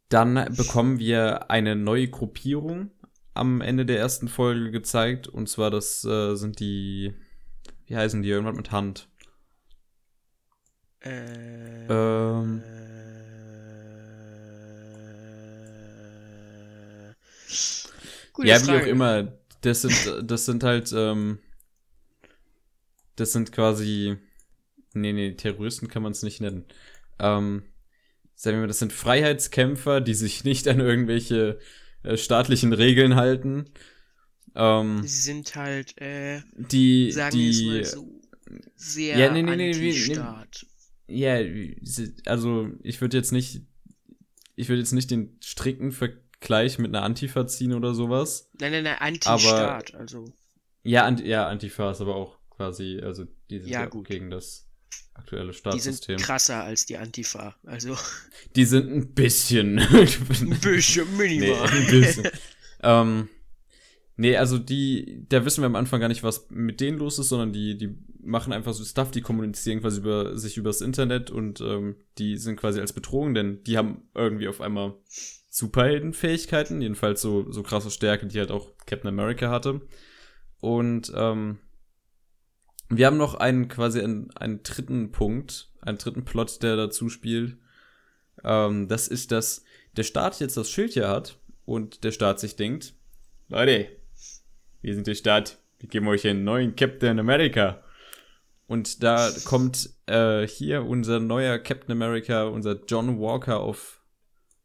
dann bekommen wir eine neue Gruppierung am Ende der ersten Folge gezeigt. Und zwar, das äh, sind die, wie heißen die, irgendwas mit Hand. Äh, Ähm. äh, gute ja, wie Frage. auch immer. Das sind, das sind halt, ähm, das sind quasi, nee, nee, Terroristen kann man es nicht nennen. Ähm, sagen wir mal, das sind Freiheitskämpfer, die sich nicht an irgendwelche äh, staatlichen Regeln halten. Ähm, Sie sind halt, äh, die, sagen wir es die, mal so, sehr Ja, nee, nee, nee, anti-Staat. ja, also ich würde jetzt nicht, ich würde jetzt nicht den strikten Vergleich mit einer Antifa ziehen oder sowas. Nein, nein, nein, Anti-Staat, also. Ja, Ant ja, Antifa ist aber auch quasi, also die sind Ja, ja, gut. gegen das aktuelle Die sind Staatssystem. krasser als die Antifa. Also Die sind ein bisschen. ein bisschen nee, minimal. ein bisschen. ähm, nee, also die, da wissen wir am Anfang gar nicht, was mit denen los ist, sondern die, die machen einfach so Stuff, die kommunizieren quasi über sich übers Internet und ähm, die sind quasi als Bedrohung, denn die haben irgendwie auf einmal Superheldenfähigkeiten, jedenfalls so, so krasse Stärke, die halt auch Captain America hatte. Und ähm, wir haben noch einen quasi einen, einen dritten Punkt, einen dritten Plot, der dazu spielt. Ähm, das ist, dass der Staat jetzt das Schild hier hat und der Staat sich denkt, Leute, wir sind der Staat, wir geben euch einen neuen Captain America. Und da kommt äh, hier unser neuer Captain America, unser John Walker auf,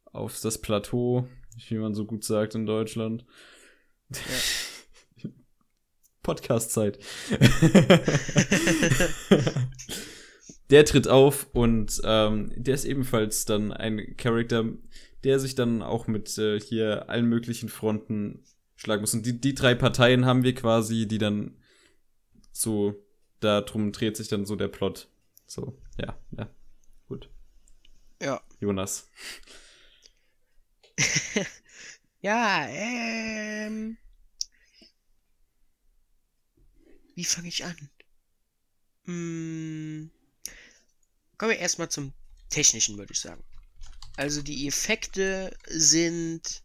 auf das Plateau, wie man so gut sagt in Deutschland. Podcast-Zeit. der tritt auf und ähm, der ist ebenfalls dann ein Charakter, der sich dann auch mit äh, hier allen möglichen Fronten schlagen muss. Und die, die drei Parteien haben wir quasi, die dann so, darum dreht sich dann so der Plot. So, ja, ja, gut. Ja. Jonas. Ja, ähm. Wie fange ich an? Hm, kommen wir erstmal zum Technischen, würde ich sagen. Also die Effekte sind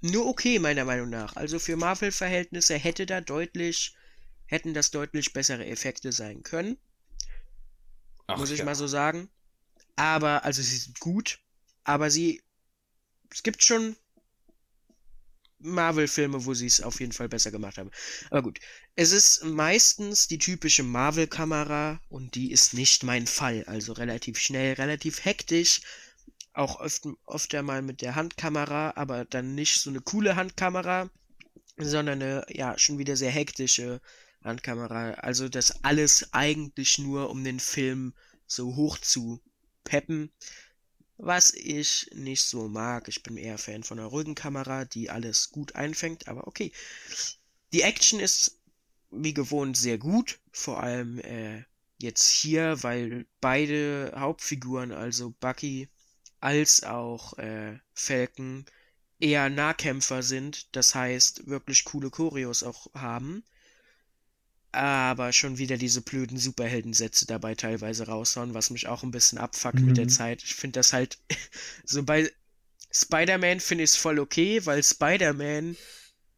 nur okay, meiner Meinung nach. Also für Marvel-Verhältnisse hätte da deutlich, hätten das deutlich bessere Effekte sein können. muss ich mal so sagen. Aber, also sie sind gut, aber sie, es gibt schon Marvel-Filme, wo sie es auf jeden Fall besser gemacht haben. Aber gut, es ist meistens die typische Marvel-Kamera und die ist nicht mein Fall. Also relativ schnell, relativ hektisch. Auch oft, oft mal mit der Handkamera, aber dann nicht so eine coole Handkamera, sondern eine, ja, schon wieder sehr hektische Handkamera. Also das alles eigentlich nur, um den Film so hoch zu peppen. Was ich nicht so mag. Ich bin eher Fan von einer ruhigen Kamera, die alles gut einfängt, aber okay. Die Action ist wie gewohnt sehr gut. Vor allem äh, jetzt hier, weil beide Hauptfiguren, also Bucky als auch äh, Falcon, eher Nahkämpfer sind. Das heißt, wirklich coole Choreos auch haben. Aber schon wieder diese blöden Superheldensätze dabei teilweise raushauen, was mich auch ein bisschen abfuckt mit der Mhm. Zeit. Ich finde das halt so bei Spider-Man finde ich es voll okay, weil Spider-Man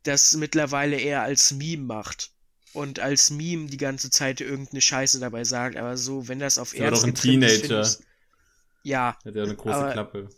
das mittlerweile eher als Meme macht. Und als Meme die ganze Zeit irgendeine Scheiße dabei sagt. Aber so, wenn das auf Ist aber doch ein Teenager. Ja, Hat ja eine große Aber- Klappe.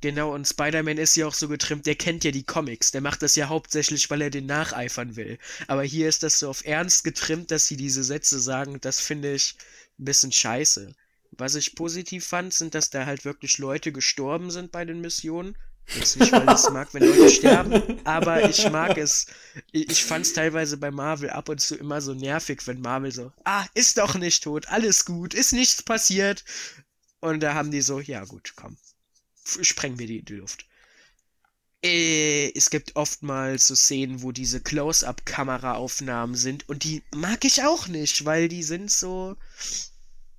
Genau, und Spider-Man ist ja auch so getrimmt, der kennt ja die Comics. Der macht das ja hauptsächlich, weil er den nacheifern will. Aber hier ist das so auf Ernst getrimmt, dass sie diese Sätze sagen. Das finde ich ein bisschen scheiße. Was ich positiv fand, sind, dass da halt wirklich Leute gestorben sind bei den Missionen. Jetzt nicht, weil ich es mag, wenn Leute sterben, aber ich mag es. Ich, fand es teilweise bei Marvel ab und zu immer so nervig, wenn Marvel so, ah, ist doch nicht tot, alles gut, ist nichts passiert. Und da haben die so, ja gut, komm, sprengen wir die in die Luft. Äh, es gibt oftmals so Szenen, wo diese Close-up-Kameraaufnahmen sind und die mag ich auch nicht, weil die sind so,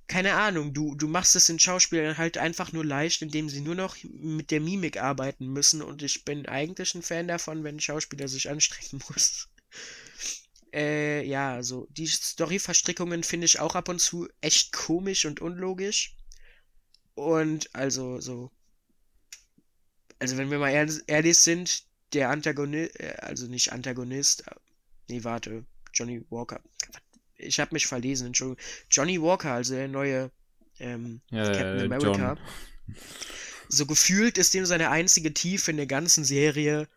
keine Ahnung, du, du machst es den Schauspielern halt einfach nur leicht, indem sie nur noch mit der Mimik arbeiten müssen und ich bin eigentlich ein Fan davon, wenn ein Schauspieler sich anstrengen muss. Äh, ja, so, die Story-Verstrickungen finde ich auch ab und zu echt komisch und unlogisch. Und also, so. Also, wenn wir mal ehr- ehrlich sind, der Antagonist, äh, also nicht Antagonist, äh, nee, warte, Johnny Walker. Ich habe mich verlesen, Entschuldigung. Johnny Walker, also der neue ähm, Ja, Captain ja, America. John. So gefühlt ist dem seine einzige Tiefe in der ganzen Serie.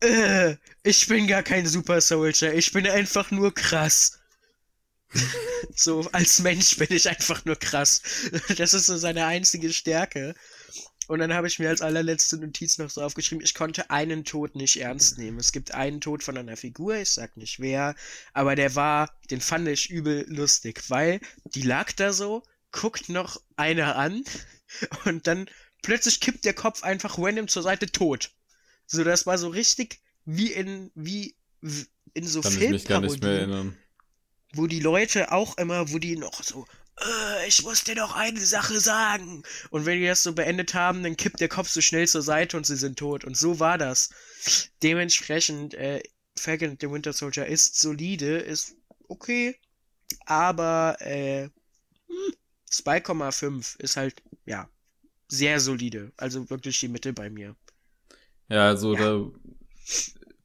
Äh, ich bin gar kein Super Soldier, ich bin einfach nur krass. so, als Mensch bin ich einfach nur krass. Das ist so seine einzige Stärke. Und dann habe ich mir als allerletzte Notiz noch so aufgeschrieben, ich konnte einen Tod nicht ernst nehmen. Es gibt einen Tod von einer Figur, ich sag nicht wer, aber der war, den fand ich übel lustig, weil die lag da so, guckt noch einer an und dann plötzlich kippt der Kopf einfach random zur Seite tot. So, das war so richtig wie in, wie in so Filmparodien, wo die Leute auch immer, wo die noch so, äh, ich muss dir noch eine Sache sagen. Und wenn die das so beendet haben, dann kippt der Kopf so schnell zur Seite und sie sind tot. Und so war das. Dementsprechend, äh, Falcon and the Winter Soldier ist solide, ist okay, aber, äh, hm, 2,5 ist halt, ja, sehr solide. Also wirklich die Mitte bei mir. Ja, also Ja. da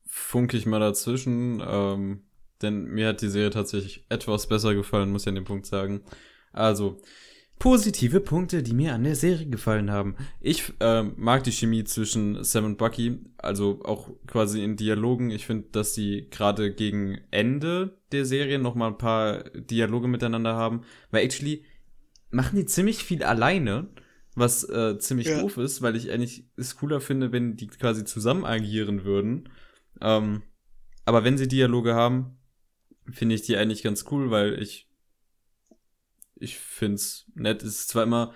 funke ich mal dazwischen, ähm, denn mir hat die Serie tatsächlich etwas besser gefallen, muss ich an dem Punkt sagen. Also, positive Punkte, die mir an der Serie gefallen haben. Ich ähm, mag die Chemie zwischen Sam und Bucky, also auch quasi in Dialogen. Ich finde, dass die gerade gegen Ende der Serie noch mal ein paar Dialoge miteinander haben, weil actually machen die ziemlich viel alleine, was äh, ziemlich Ja. doof ist, weil ich eigentlich es cooler finde, wenn die quasi zusammen agieren würden. Ähm, aber wenn sie Dialoge haben, finde ich die eigentlich ganz cool, weil ich ich find's nett. Es ist zwar immer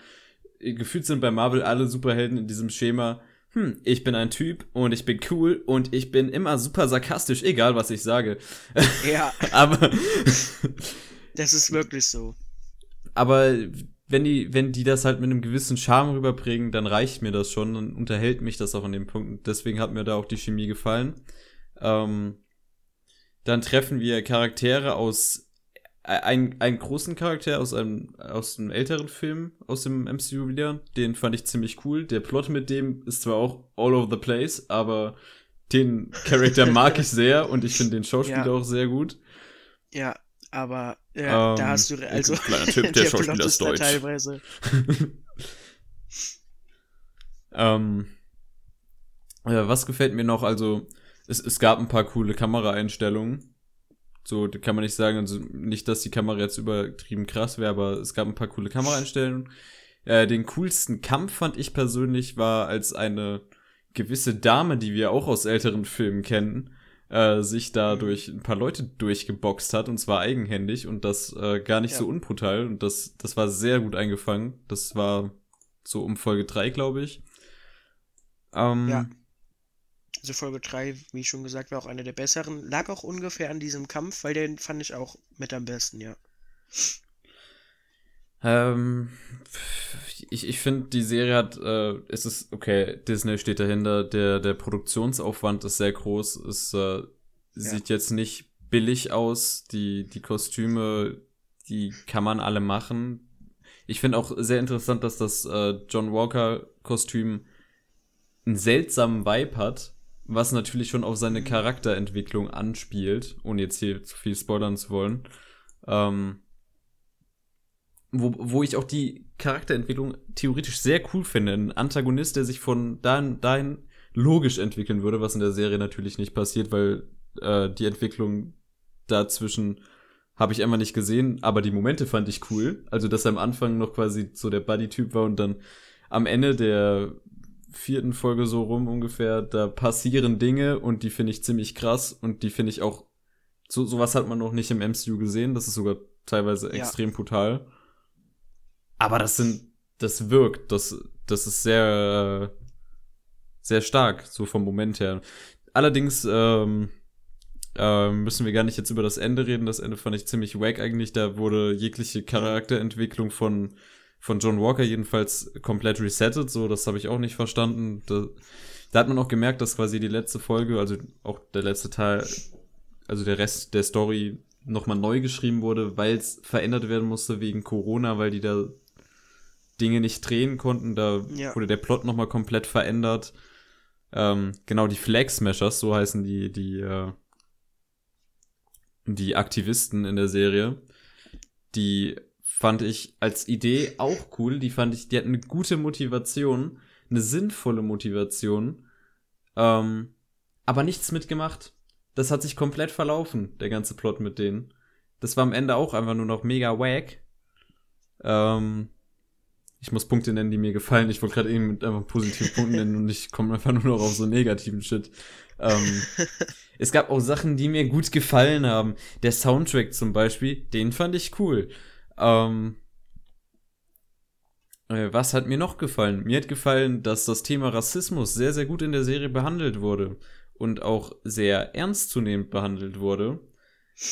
gefühlt sind bei Marvel alle Superhelden in diesem Schema. Hm, ich bin ein Typ und ich bin cool und ich bin immer super sarkastisch, egal was ich sage. Ja, aber das ist wirklich so. aber wenn die, wenn die das halt mit einem gewissen Charme rüberbringen, dann reicht mir das schon und unterhält mich das auch in dem Punkt. Und Deswegen hat mir da auch die Chemie gefallen. Ähm, dann treffen wir Charaktere aus äh, ein, einen großen Charakter aus einem aus einem älteren Film aus dem MCU wieder. Den fand ich ziemlich cool. Der Plot mit dem ist zwar auch all over the place, aber den Charakter mag ich sehr und ich finde den Schauspieler Ja. auch sehr gut. Ja, aber ja, Ähm, da hast du also kleiner Tipp, der Schauspieler Plot ist deutsch. teilweise. Ähm, äh, was gefällt mir noch? Also, es, es gab ein paar coole Kameraeinstellungen. So, da kann man nicht sagen, also nicht, dass die Kamera jetzt übertrieben krass wäre, aber es gab ein paar coole Kameraeinstellungen. Äh, den coolsten Kampf fand ich persönlich war, als eine gewisse Dame, die wir auch aus älteren Filmen kennen, äh, sich da Mhm. durch ein paar Leute durchgeboxt hat und zwar eigenhändig und das äh, gar nicht Ja. so unbrutal und das, das war sehr gut eingefangen. Das war so um Folge 3, glaube ich. Ähm, Ja. Also Folge 3, wie schon gesagt, war auch eine der besseren. Lag auch ungefähr an diesem Kampf, weil den fand ich auch mit am besten, ja. Ähm, ich ich finde, die Serie hat, äh, es ist, okay, Disney steht dahinter, der, der Produktionsaufwand ist sehr groß, es äh, sieht jetzt nicht billig aus, die, die Kostüme, die kann man alle machen. Ich finde auch sehr interessant, dass das äh, John Walker Kostüm einen seltsamen Vibe hat, was natürlich schon auf seine Mhm. Charakterentwicklung anspielt, ohne jetzt hier zu viel spoilern zu wollen. Ähm, wo, wo ich auch die Charakterentwicklung theoretisch sehr cool finde. Ein Antagonist, der sich von dahin, dahin logisch entwickeln würde, was in der Serie natürlich nicht passiert, weil äh, die Entwicklung dazwischen habe ich einmal nicht gesehen, aber die Momente fand ich cool. Also, dass er am Anfang noch quasi so der Buddy-Typ war und dann am Ende der vierten Folge so rum ungefähr, da passieren Dinge und die finde ich ziemlich krass und die finde ich auch, so sowas hat man noch nicht im MCU gesehen, das ist sogar teilweise Ja. extrem brutal. Aber das sind, das wirkt, das, das ist sehr, äh, sehr stark, so vom Moment her. Allerdings, ähm, Ähm, müssen wir gar nicht jetzt über das Ende reden. Das Ende fand ich ziemlich wack eigentlich. Da wurde jegliche Charakterentwicklung von, von John Walker jedenfalls komplett resettet. So, das habe ich auch nicht verstanden. Da, da hat man auch gemerkt, dass quasi die letzte Folge, also auch der letzte Teil, also der Rest der Story nochmal neu geschrieben wurde, weil es verändert werden musste wegen Corona, weil die da Dinge nicht drehen konnten. Da Ja. wurde der Plot nochmal komplett verändert. Ähm, genau, die Flag Smashers, so heißen die, die, äh, die Aktivisten in der Serie. Die fand ich als Idee auch cool. Die fand ich, die hatten eine gute Motivation, eine sinnvolle Motivation, ähm, aber nichts mitgemacht. Das hat sich komplett verlaufen, der ganze Plot mit denen. Das war am Ende auch einfach nur noch mega wack. Ähm, ich muss Punkte nennen, die mir gefallen. Ich wollte gerade eben mit einfach positiven Punkten nennen und ich komme einfach nur noch auf so negativen Shit. Ähm, es gab auch Sachen, die mir gut gefallen haben. Der Soundtrack zum Beispiel, den fand ich cool. Ähm, äh, was hat mir noch gefallen? Mir hat gefallen, dass das Thema Rassismus sehr, sehr gut in der Serie behandelt wurde und auch sehr ernstzunehmend behandelt wurde,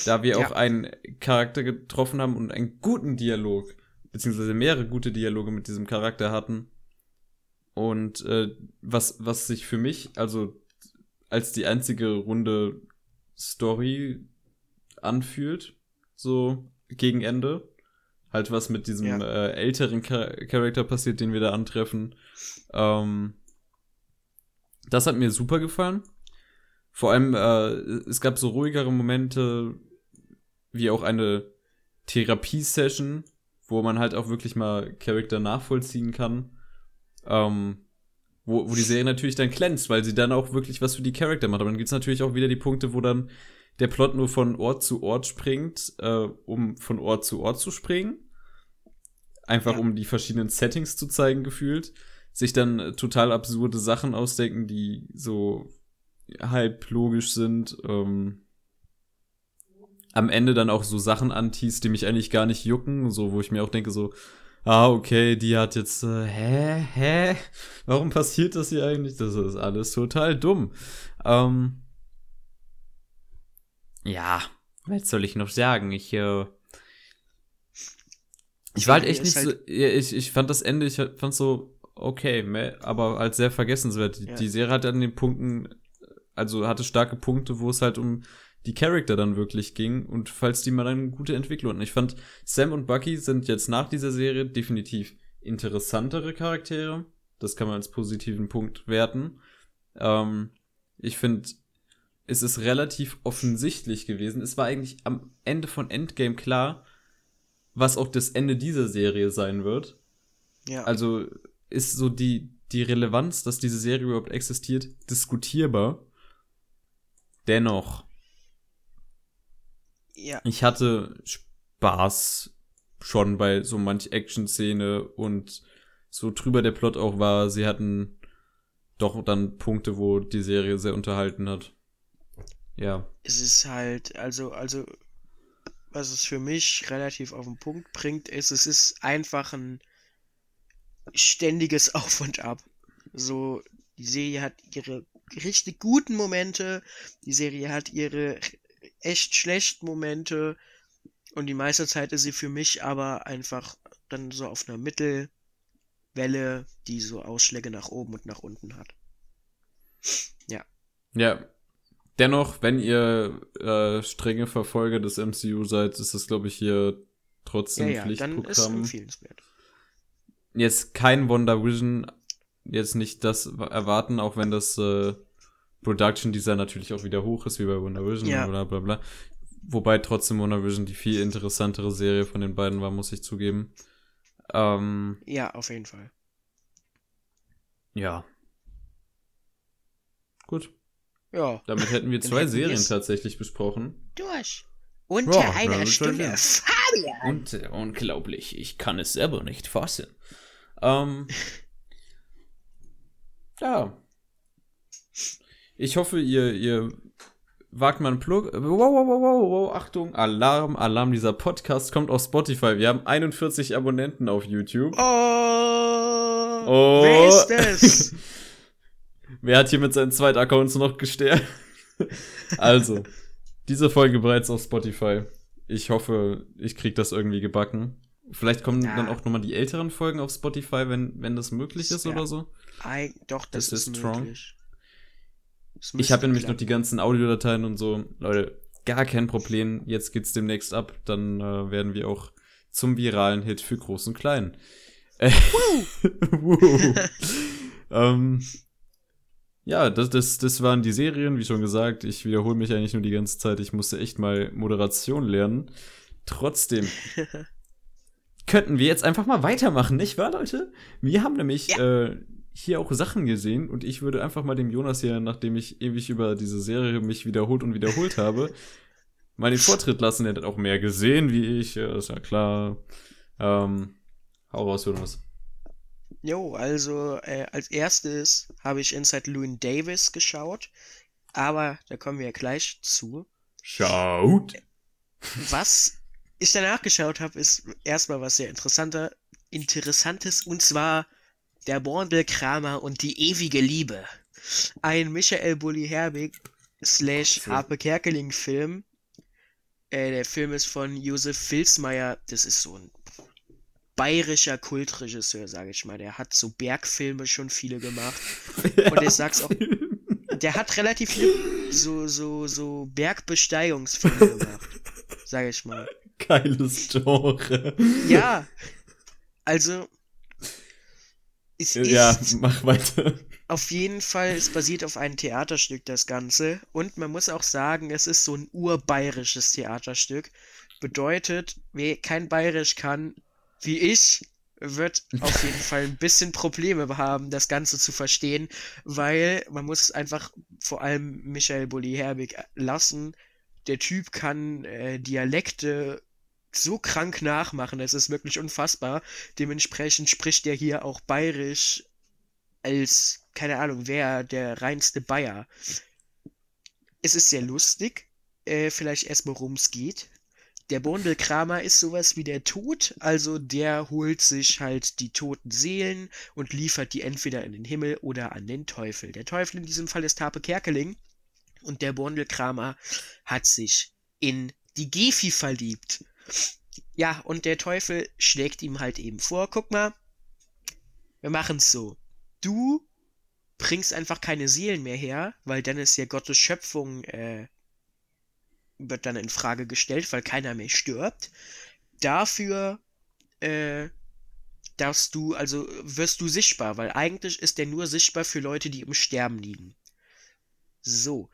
da wir Ja. auch einen Charakter getroffen haben und einen guten Dialog, beziehungsweise mehrere gute Dialoge mit diesem Charakter hatten. Und äh, was, was sich für mich, also als die einzige runde Story anfühlt, so gegen Ende. Halt was mit diesem Ja. äh, älteren Char Charakter passiert, den wir da antreffen. Ähm, das hat mir super gefallen. Vor allem, äh, es gab so ruhigere Momente, wie auch eine Therapie-Session, wo man halt auch wirklich mal Charakter nachvollziehen kann. Ähm, wo, wo die Serie natürlich dann glänzt, weil sie dann auch wirklich was für die Charakter macht. Aber dann gibt's natürlich auch wieder die Punkte, wo dann der Plot nur von Ort zu Ort springt, äh, um von Ort zu Ort zu springen. Einfach Ja. um die verschiedenen Settings zu zeigen, gefühlt. Sich dann äh, total absurde Sachen ausdenken, die so halb logisch sind. Ähm, am Ende dann auch so Sachen anteast, die mich eigentlich gar nicht jucken, so wo ich mir auch denke so, ah okay, die hat jetzt, äh, hä, hä, warum passiert das hier eigentlich? Das ist alles total dumm. Ähm, ja, was soll ich noch sagen? Ich, äh, ich war halt echt nicht so, halt- ja, ich, ich fand das Ende, ich fand so okay, meh, aber als sehr vergessenswert. Die, Ja. die Serie hat an den Punkten, also hatte starke Punkte, wo es halt um die Charakter dann wirklich ging und falls die mal dann gute Entwicklung hatten. Ich fand, Sam und Bucky sind jetzt nach dieser Serie definitiv interessantere Charaktere. Das kann man als positiven Punkt werten. Ähm, ich finde, es ist relativ offensichtlich gewesen. Es war eigentlich am Ende von Endgame klar, was auch das Ende dieser Serie sein wird. Ja. Also ist so die, die Relevanz, dass diese Serie überhaupt existiert, diskutierbar. Dennoch, ja. ich hatte Spaß schon bei so manch Action-Szene und so drüber der Plot auch war. Sie hatten doch dann Punkte, wo die Serie sehr unterhalten hat. Ja. Es ist halt, also, also, was es für mich relativ auf den Punkt bringt, ist, es ist einfach ein ständiges Auf und Ab. So, die Serie hat ihre richtig guten Momente, die Serie hat ihre echt schlechten Momente und die meiste Zeit ist sie für mich aber einfach dann so auf einer Mittelwelle, die so Ausschläge nach oben und nach unten hat. Ja. Dennoch, wenn ihr äh, strenge Verfolger des MCU seid, ist das, glaube ich, hier Ja, trotzdem ja, dann ist Pflichtprogramm. empfehlenswert. jetzt kein Wonder Vision, jetzt nicht das erwarten, auch wenn das äh, Production Design natürlich auch wieder hoch ist, wie bei Wonder Vision, Ja. bla bla bla. Wobei trotzdem Wonder Vision die viel interessantere Serie von den beiden war, muss ich zugeben. Ähm, Ja, auf jeden Fall. ja. Gut. Ja. Damit hätten wir zwei hätten Serien tatsächlich besprochen. Durch. Unter Ja, einer Stunde. Fabian. Und äh, unglaublich, ich kann es selber nicht fassen. Ähm, ja. Ich hoffe, ihr, ihr wagt mal einen Plug. Wow, wow, wow, wow, wow, Achtung, Alarm, Alarm, dieser Podcast kommt auf Spotify. Wir haben 41 Abonnenten auf YouTube. Oh. Oh. Wer ist das? Wer hat hier mit seinen zweiten Accounts noch gestärkt? also, diese Folge bereits auf Spotify. Ich hoffe, ich krieg das irgendwie gebacken. Vielleicht kommen Ja. dann auch nochmal die älteren Folgen auf Spotify, wenn, wenn das möglich ist Ja. oder so. Ein, doch, das, Das ist, ist strong. möglich. Ich habe nämlich noch die ganzen Audiodateien und so. Leute, gar kein Problem. Jetzt geht's demnächst ab. Dann äh, werden wir auch zum viralen Hit für Groß und Klein. Äh, Woo. ähm, ja, das, das, das waren die Serien, wie schon gesagt. Ich wiederhole mich eigentlich nur die ganze Zeit. Ich musste echt mal Moderation lernen. Trotzdem könnten wir jetzt einfach mal weitermachen, nicht wahr, Leute? Wir haben nämlich äh, hier auch Sachen gesehen und ich würde einfach mal dem Jonas hier, nachdem ich ewig über diese Serie mich wiederholt und wiederholt habe, mal den Vortritt lassen. Er hat auch mehr gesehen wie ich, ja, ist ja klar. Ähm, hau raus, Jonas. Jo, also äh, als erstes habe ich Inside Llewyn Davis geschaut, aber da kommen wir ja gleich zu. Schaut! Was ich danach geschaut habe, ist erstmal was sehr interessanter, interessantes und zwar der Borndelkramer und die ewige Liebe. Ein Michael Bulli Herbig slash. Harpe Kerkeling Film. Äh, der Film ist von Josef Filzmeier. Das ist so ein bayerischer Kultregisseur, sage ich mal. Der hat so Bergfilme schon viele gemacht. Und ich sag's auch, der hat relativ viele so, so, so Bergbesteigungsfilme gemacht. Sag ich mal. Geiles Genre. Ja. Also. Es ist Ja, mach weiter. auf jeden Fall, es basiert auf einem Theaterstück, das Ganze. Und man muss auch sagen, es ist so ein urbayerisches Theaterstück. Bedeutet, wer kein Bayerisch kann, wie ich, wird auf jeden Fall ein bisschen Probleme haben, das Ganze zu verstehen, weil man muss einfach vor allem Michael Bulli Herbig lassen. Der Typ kann äh, Dialekte so krank nachmachen, das ist wirklich unfassbar. Dementsprechend spricht er hier auch bayerisch als, keine Ahnung, wer der reinste Bayer. Es ist sehr lustig. Äh, vielleicht erstmal, worum es geht. Der Bondelkramer ist sowas wie der Tod, also der holt sich halt die toten Seelen und liefert die entweder in den Himmel oder an den Teufel. Der Teufel in diesem Fall ist Harpe Kerkeling und der Bondelkramer hat sich in die Gefi verliebt. Ja, und der Teufel schlägt ihm halt eben vor, guck mal, wir machen's so. Du bringst einfach keine Seelen mehr her, weil dann ist ja Gottes Schöpfung äh, wird dann in Frage gestellt, weil keiner mehr stirbt. Dafür äh, darfst du, also wirst du sichtbar, weil eigentlich ist der nur sichtbar für Leute, die im Sterben liegen. So.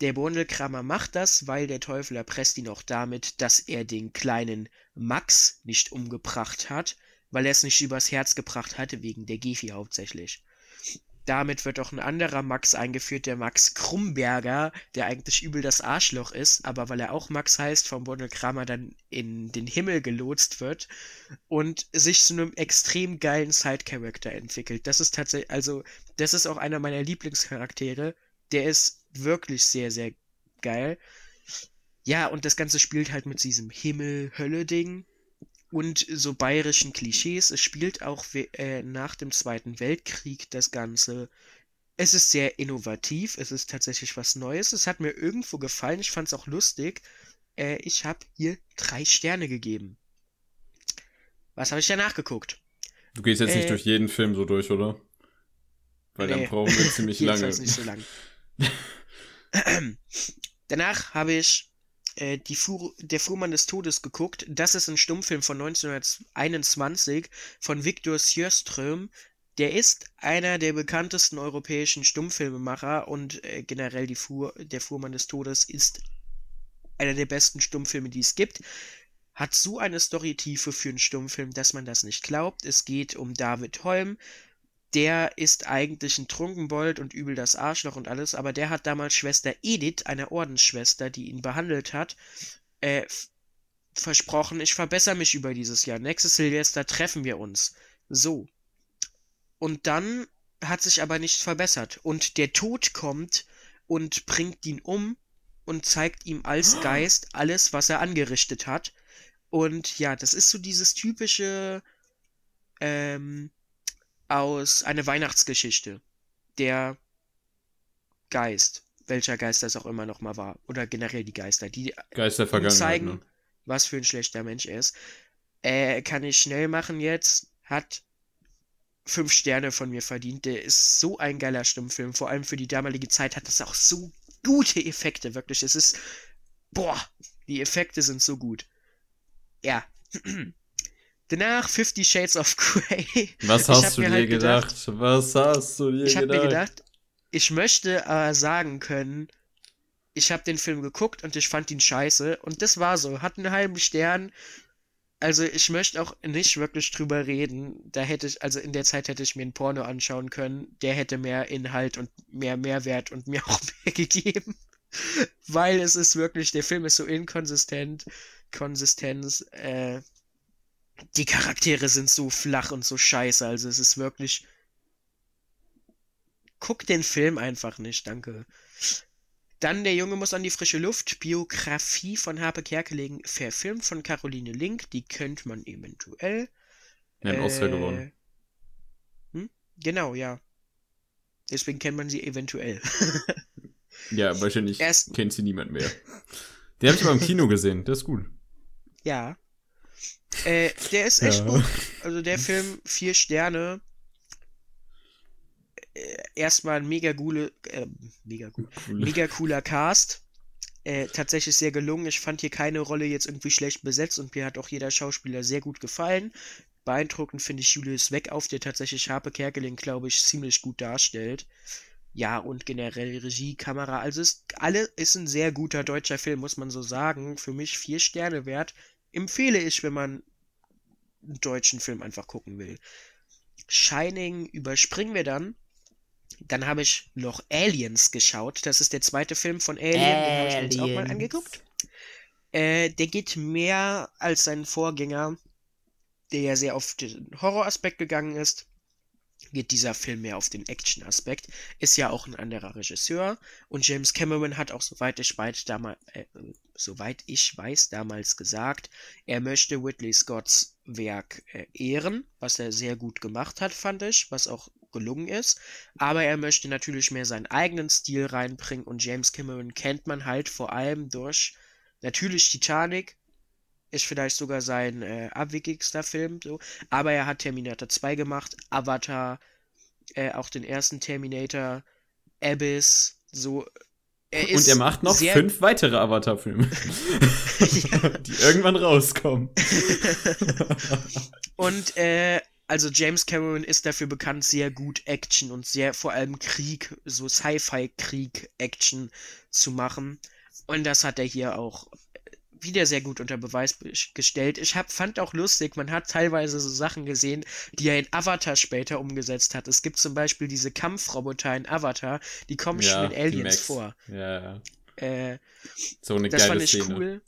Der Bondelkramer macht das, weil der Teufel erpresst ihn auch damit, dass er den kleinen Max nicht umgebracht hat, weil er es nicht übers Herz gebracht hatte, wegen der Gefi hauptsächlich. Damit wird auch ein anderer Max eingeführt, der Max Krumberger, der eigentlich übel das Arschloch ist, aber weil er auch Max heißt, vom Bondelkramer dann in den Himmel gelotst wird und sich zu einem extrem geilen Side-Character entwickelt. Das ist tatsächlich, also, das ist auch einer meiner Lieblingscharaktere. Der ist wirklich sehr, sehr geil. Ja, und das Ganze spielt halt mit diesem Himmel-Hölle-Ding und so bayerischen Klischees. Es spielt auch äh, nach dem Zweiten Weltkrieg das Ganze. Es ist sehr innovativ, es ist tatsächlich was Neues. Es hat mir irgendwo gefallen, ich fand es auch lustig. Äh, ich habe hier drei Sterne gegeben. Was habe ich danach geguckt? Du gehst jetzt nicht Äh, durch jeden Film so durch, oder? Weil dann Nee. brauchen wir ziemlich lange. Nicht so lang. Danach habe ich äh, die Fuhr, Der Fuhrmann des Todes geguckt. Das ist ein Stummfilm von 1921 von Viktor Sjöström. Der ist einer der bekanntesten europäischen Stummfilmemacher und äh, generell die Fuhr, Der Fuhrmann des Todes ist einer der besten Stummfilme, die es gibt. Hat so eine Storytiefe für einen Stummfilm, dass man das nicht glaubt. Es geht um David Holm, der ist eigentlich ein Trunkenbold und übel das Arschloch und alles, aber der hat damals Schwester Edith, eine Ordensschwester, die ihn behandelt hat, äh, versprochen, ich verbessere mich über dieses Jahr. Nächstes Silvester treffen wir uns. So. Und dann hat sich aber nicht verbessert. Und der Tod kommt und bringt ihn um und zeigt ihm als Geist alles, was er angerichtet hat. Und ja, das ist so dieses typische, ähm, aus einer Weihnachtsgeschichte. Der Geist. welcher Geist das auch immer nochmal war. Oder generell die Geister, die Geist der ihm Vergangenheit. zeigen, Ne? was für ein schlechter Mensch er ist. Äh, kann ich schnell machen jetzt. Hat fünf Sterne von mir verdient. Der ist so ein geiler Stummfilm. Vor allem für die damalige Zeit hat das auch so gute Effekte, wirklich. Es ist. Boah, die Effekte sind so gut. Ja. Danach Fifty Shades of Grey. Was Ich hast du dir halt gedacht? Was hast du dir Ich habe gedacht? mir gedacht, ich möchte aber sagen können, ich habe den Film geguckt und ich fand ihn scheiße. Und das war so. Hat einen halben Stern. Also ich möchte auch nicht wirklich drüber reden. Da hätte ich, also in der Zeit hätte ich mir ein Porno anschauen können. Der hätte mehr Inhalt und mehr Mehrwert und mir auch mehr gegeben. Weil es ist wirklich, der Film ist so inkonsistent. Konsistenz, äh, die Charaktere sind so flach und so scheiße. Also es ist wirklich. Guck den Film einfach nicht, danke. Dann Der Junge muss an die frische Luft. Biografie von Harpe Kerkeling, verfilmt von Caroline Link. Die kennt man eventuell. Ja, einen Oscar Äh, gewonnen. Hm? Genau, ja. Deswegen kennt man sie eventuell. Ja, wahrscheinlich erst- kennt sie niemand mehr. Den habe ich mal im Kino gesehen. Der ist gut. ja. Äh, der ist echt Ja. gut. Also der Film, vier Sterne. Äh, erstmal ein mega coole, äh, mega cool, mega cooler Cast. Äh, tatsächlich sehr gelungen. Ich fand hier keine Rolle jetzt irgendwie schlecht besetzt und mir hat auch jeder Schauspieler sehr gut gefallen. Beeindruckend finde ich Julius Weckauf, der tatsächlich Harpe Kerkeling, glaube ich, ziemlich gut darstellt. Ja, und generell Regie, Kamera, also ist, alle ist ein sehr guter deutscher Film, muss man so sagen. Für mich vier Sterne wert. Empfehle ich, wenn man einen deutschen Film einfach gucken will. Shining überspringen wir dann. Dann habe ich noch Aliens geschaut. Das ist der zweite Film von Alien. Den habe ich mir jetzt auch mal Aliens. angeguckt. Äh, der geht mehr als sein Vorgänger, der ja sehr auf den Horroraspekt gegangen ist. Geht dieser Film mehr auf den Action-Aspekt. Ist ja auch ein anderer Regisseur. Und James Cameron hat auch, soweit ich weiß, damals, äh, soweit ich weiß, damals gesagt, er möchte Ridley Scotts Werk äh, ehren, was er sehr gut gemacht hat, fand ich, was auch gelungen ist. Aber er möchte natürlich mehr seinen eigenen Stil reinbringen und James Cameron kennt man halt vor allem durch natürlich Titanic, ist vielleicht sogar sein äh, abwegigster Film, so. Aber er hat Terminator 2 gemacht, Avatar, äh, auch den ersten Terminator, Abyss, so. Er Und er macht noch fünf weitere Avatar-Filme, die irgendwann rauskommen. Und äh, also James Cameron ist dafür bekannt, sehr gut Action und sehr vor allem Krieg, so Sci-Fi-Krieg-Action zu machen. Und das hat er hier auch wieder sehr gut unter Beweis be- gestellt. Ich hab, fand auch lustig, man hat teilweise so Sachen gesehen, die er in Avatar später umgesetzt hat. Es gibt zum Beispiel diese Kampfroboter in Avatar, die kommen schon in Aliens vor. Ja, ja. Äh, So eine das geile fand ich Szene. cool.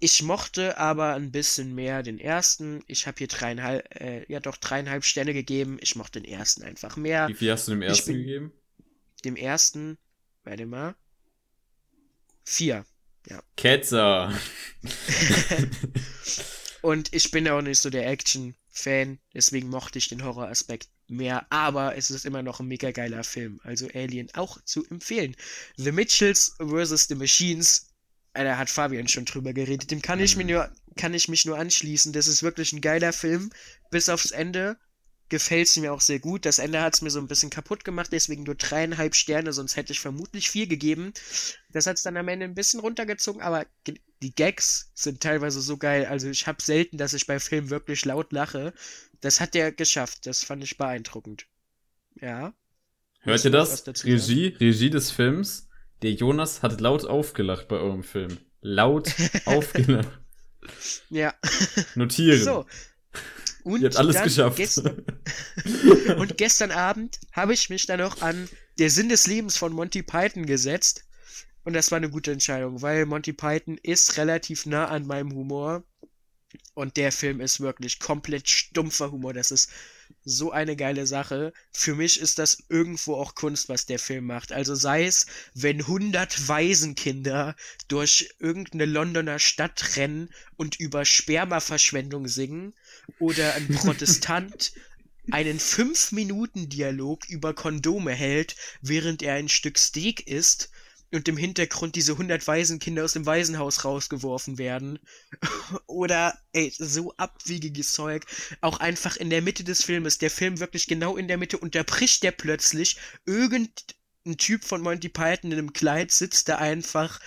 Ich mochte aber ein bisschen mehr den ersten. Ich habe hier dreieinhalb, äh, ja doch dreieinhalb Sterne gegeben. Ich mochte den ersten einfach mehr. Wie viel hast du dem ersten bin- gegeben? Dem ersten, warte mal, vier. Ketzer. Und ich bin auch nicht so der Action-Fan, deswegen mochte ich den Horroraspekt mehr. Aber es ist immer noch ein mega geiler Film. Also Alien auch zu empfehlen. The Mitchells vs. The Machines. Da hat Fabian schon drüber geredet. Dem kann ich, mir nur, kann ich mich nur anschließen. Das ist wirklich ein geiler Film. Bis aufs Ende gefällt es mir auch sehr gut. Das Ende hat es mir so ein bisschen kaputt gemacht, deswegen nur dreieinhalb Sterne, sonst hätte ich vermutlich vier gegeben. Das hat es dann am Ende ein bisschen runtergezogen, aber die Gags sind teilweise so geil. Also ich habe selten, dass ich bei Filmen wirklich laut lache. Das hat der geschafft. Das fand ich beeindruckend. Ja. Hört ihr das? Regie, Regie des Films. Der Jonas hat laut aufgelacht bei eurem Film. Laut aufgelacht. Ja. Notieren. So. Und Ihr habt alles geschafft. Gestern, und gestern Abend habe ich mich dann noch an Der Sinn des Lebens von Monty Python gesetzt. Und das war eine gute Entscheidung, weil Monty Python ist relativ nah an meinem Humor. Und der Film ist wirklich komplett stumpfer Humor. Das ist so eine geile Sache. Für mich ist das irgendwo auch Kunst, was der Film macht. Also sei es, wenn 100 Waisenkinder durch irgendeine Londoner Stadt rennen und über Spermaverschwendung singen oder ein Protestant einen 5-Minuten-Dialog über Kondome hält, während er ein Stück Steak isst und im Hintergrund diese 100 Waisenkinder aus dem Waisenhaus rausgeworfen werden. Oder, ey, so abwiegiges Zeug. Auch einfach in der Mitte des Filmes, der Film wirklich genau in der Mitte, unterbricht der plötzlich. Irgendein Typ von Monty Python in einem Kleid sitzt da einfach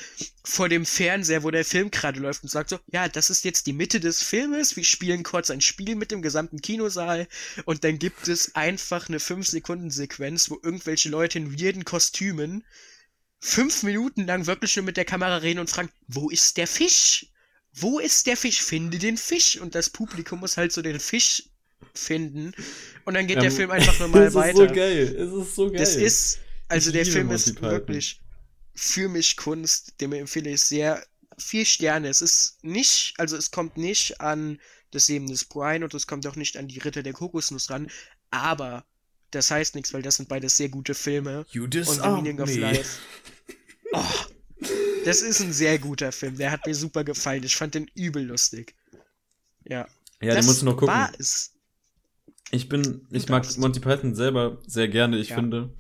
vor dem Fernseher, wo der Film gerade läuft und sagt so, ja, das ist jetzt die Mitte des Filmes, wir spielen kurz ein Spiel mit dem gesamten Kinosaal und dann gibt es einfach eine 5-Sekunden-Sequenz, wo irgendwelche Leute in weirden Kostümen fünf Minuten lang wirklich nur mit der Kamera reden und fragen, wo ist der Fisch? Wo ist der Fisch? Finde den Fisch. Und das Publikum muss halt so den Fisch finden. Und dann geht Ja, der Film einfach nochmal es weiter. ist so geil. Es ist so geil. Das ist, also der Film Monty ist Python. wirklich für mich Kunst, dem empfehle ich sehr vier Sterne. Es ist nicht, also es kommt nicht an das Leben des Brian und es kommt auch nicht an die Ritter der Kokosnuss ran, aber das heißt nichts, weil das sind beides sehr gute Filme. You Und The Meaning of me. Life. Oh, das ist ein sehr guter Film. Der hat mir super gefallen. Ich fand den übel lustig. Ja. Ja, den das musst du noch gucken. War es. Ich bin, ich mag. Monty Python selber sehr gerne. Ich Ja. finde,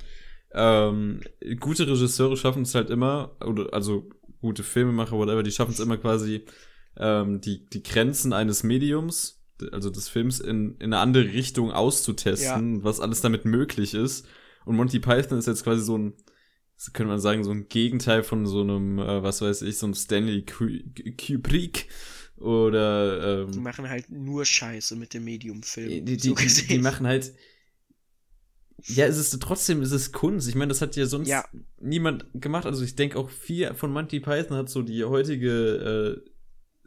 ähm, gute Regisseure schaffen es halt immer, oder also gute Filmemacher, whatever, die schaffen es immer quasi, ähm, die, die Grenzen eines Mediums, also des Films, in, in eine andere Richtung auszutesten, was alles damit möglich ist. Und Monty Python ist jetzt quasi so ein, so könnte man sagen, so ein Gegenteil von so einem, äh, was weiß ich, so einem Stanley Ku- Kubrick oder Die ähm, machen halt nur Scheiße mit dem Medium-Film. die, die, so die, die machen halt. Ja, es ist trotzdem, es ist Kunst. Ich meine, das hat ja sonst Ja. niemand gemacht. Also ich denke auch viel von Monty Python hat so die heutige äh,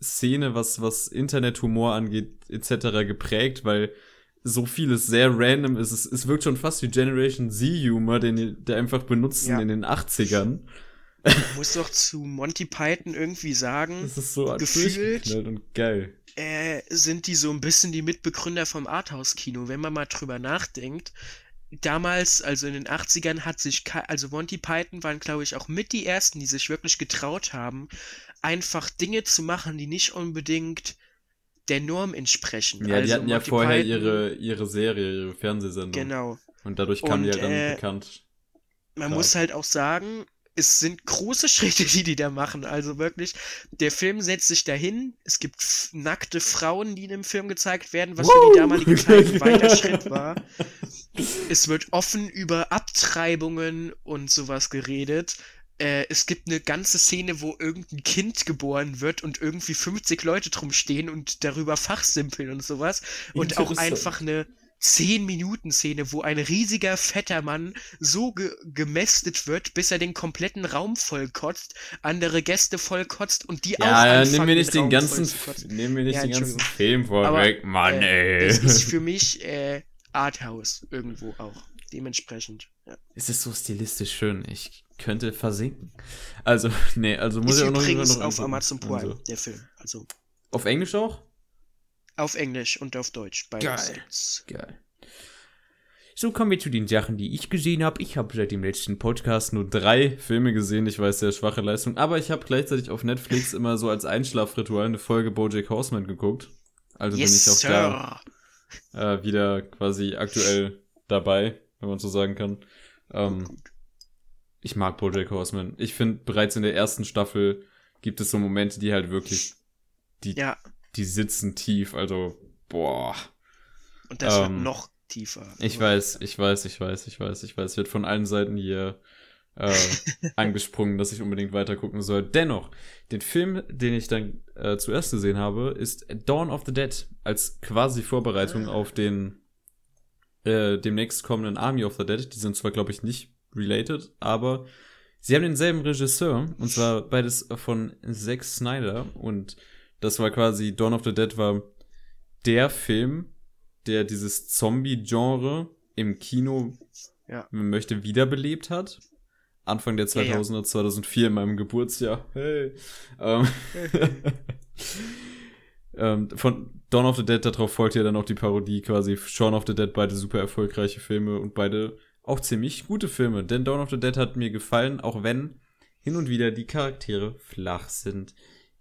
Szene, was, was Internethumor angeht, etc. geprägt, weil so vieles sehr random ist. Es, es wirkt schon fast wie Generation Z-Humor, den die der einfach benutzen Ja. in den 80ern. Ich muss doch zu Monty Python irgendwie sagen, Das ist so Gefühlt- und geil. äh, sind die so ein bisschen die Mitbegründer vom Arthouse-Kino, wenn man mal drüber nachdenkt. Damals, also in den 80ern, hat sich, also Monty Python waren, glaube ich, auch mit die ersten, die sich wirklich getraut haben, einfach Dinge zu machen, die nicht unbedingt der Norm entsprechen. Ja, also die hatten ja Monty vorher Python- ihre, ihre Serie, ihre Fernsehsendung. Genau. Und dadurch kamen die halt dann äh, bekannt. Man Krass. muss halt auch sagen, es sind große Schritte, die die da machen. Also wirklich, der Film setzt sich dahin. Es gibt nackte Frauen, die in dem Film gezeigt werden, was für die damalige Zeit ein weiter Schritt war. Es wird offen über Abtreibungen und sowas geredet. Äh, es gibt eine ganze Szene, wo irgendein Kind geboren wird und irgendwie 50 Leute drum stehen und darüber fachsimpeln und sowas. Und auch einfach eine 10-Minuten-Szene, wo ein riesiger, fetter Mann so ge gemästet wird, bis er den kompletten Raum vollkotzt, andere Gäste vollkotzt und die auch Ja, ja, anfangen, nimm mir nicht den Raum ganzen, nimm mir nicht Ja, den ganzen. Film vorweg, Mann, äh, ey. Das ist für mich äh, Arthouse irgendwo auch. Dementsprechend. Ja. Es ist so stilistisch schön. Ich könnte versinken. Also, nee, also muss Ist ich auch noch übrigens noch auf. Amazon Prime, Also, der Film. Also auf Englisch auch? Auf Englisch und auf Deutsch. Beides Geil. gibt's. Geil. So kommen wir zu den Sachen, die ich gesehen habe. Ich habe seit dem letzten Podcast nur drei Filme gesehen. Ich weiß, sehr schwache Leistung. Aber ich habe gleichzeitig auf Netflix immer so als Einschlafritual eine Folge Bojack Horseman geguckt. Also bin ich Yes, auch Sir. da äh, wieder quasi aktuell dabei, wenn man so sagen kann. Ähm, ich mag Bojack Horseman. Ich finde, bereits in der ersten Staffel gibt es so Momente, die halt wirklich, die, Ja, die sitzen tief. Also, boah. und das wird ähm, noch tiefer. Ich weiß, ich weiß, ich weiß, ich weiß, ich weiß. Wird von allen Seiten hier äh, angesprungen, dass ich unbedingt weiter gucken soll. Dennoch, den Film, den ich dann äh, zuerst gesehen habe, ist Dawn of the Dead als quasi Vorbereitung Ah. auf den äh, demnächst kommenden Army of the Dead. Die sind zwar, glaube ich, nicht related, aber sie haben denselben Regisseur und zwar beides von Zack Snyder und das war quasi Dawn of the Dead war der Film, der dieses Zombie-Genre im Kino, Ja. wenn man möchte, wiederbelebt hat. Anfang der Ja, ja. 2000er, 2004 in meinem Geburtsjahr. Hey. Ähm, ähm, von Dawn of the Dead, darauf folgt ja dann auch die Parodie quasi Shaun of the Dead, beide super erfolgreiche Filme und beide auch ziemlich gute Filme. Denn Dawn of the Dead hat mir gefallen, auch wenn hin und wieder die Charaktere flach sind.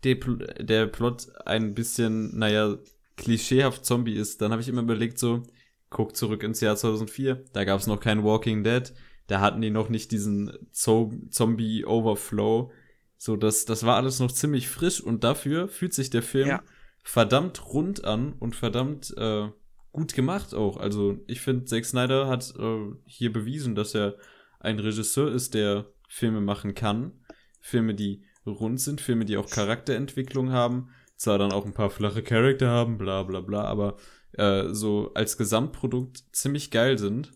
Der, der Plot ein bisschen, naja, klischeehaft Zombie ist, dann habe ich immer überlegt so, guck zurück ins Jahr 2004, da gab es noch kein Walking Dead, Da hatten die noch nicht diesen Zo Zombie-Overflow. So, das, das war alles noch ziemlich frisch und dafür fühlt sich der Film Ja. verdammt rund an und verdammt äh, gut gemacht auch. Also ich finde, Zack Snyder hat äh, hier bewiesen, dass er ein Regisseur ist, der Filme machen kann. Filme, die rund sind, Filme, die auch Charakterentwicklung haben. Zwar dann auch ein paar flache Charakter haben, bla bla bla, aber äh, so als Gesamtprodukt ziemlich geil sind.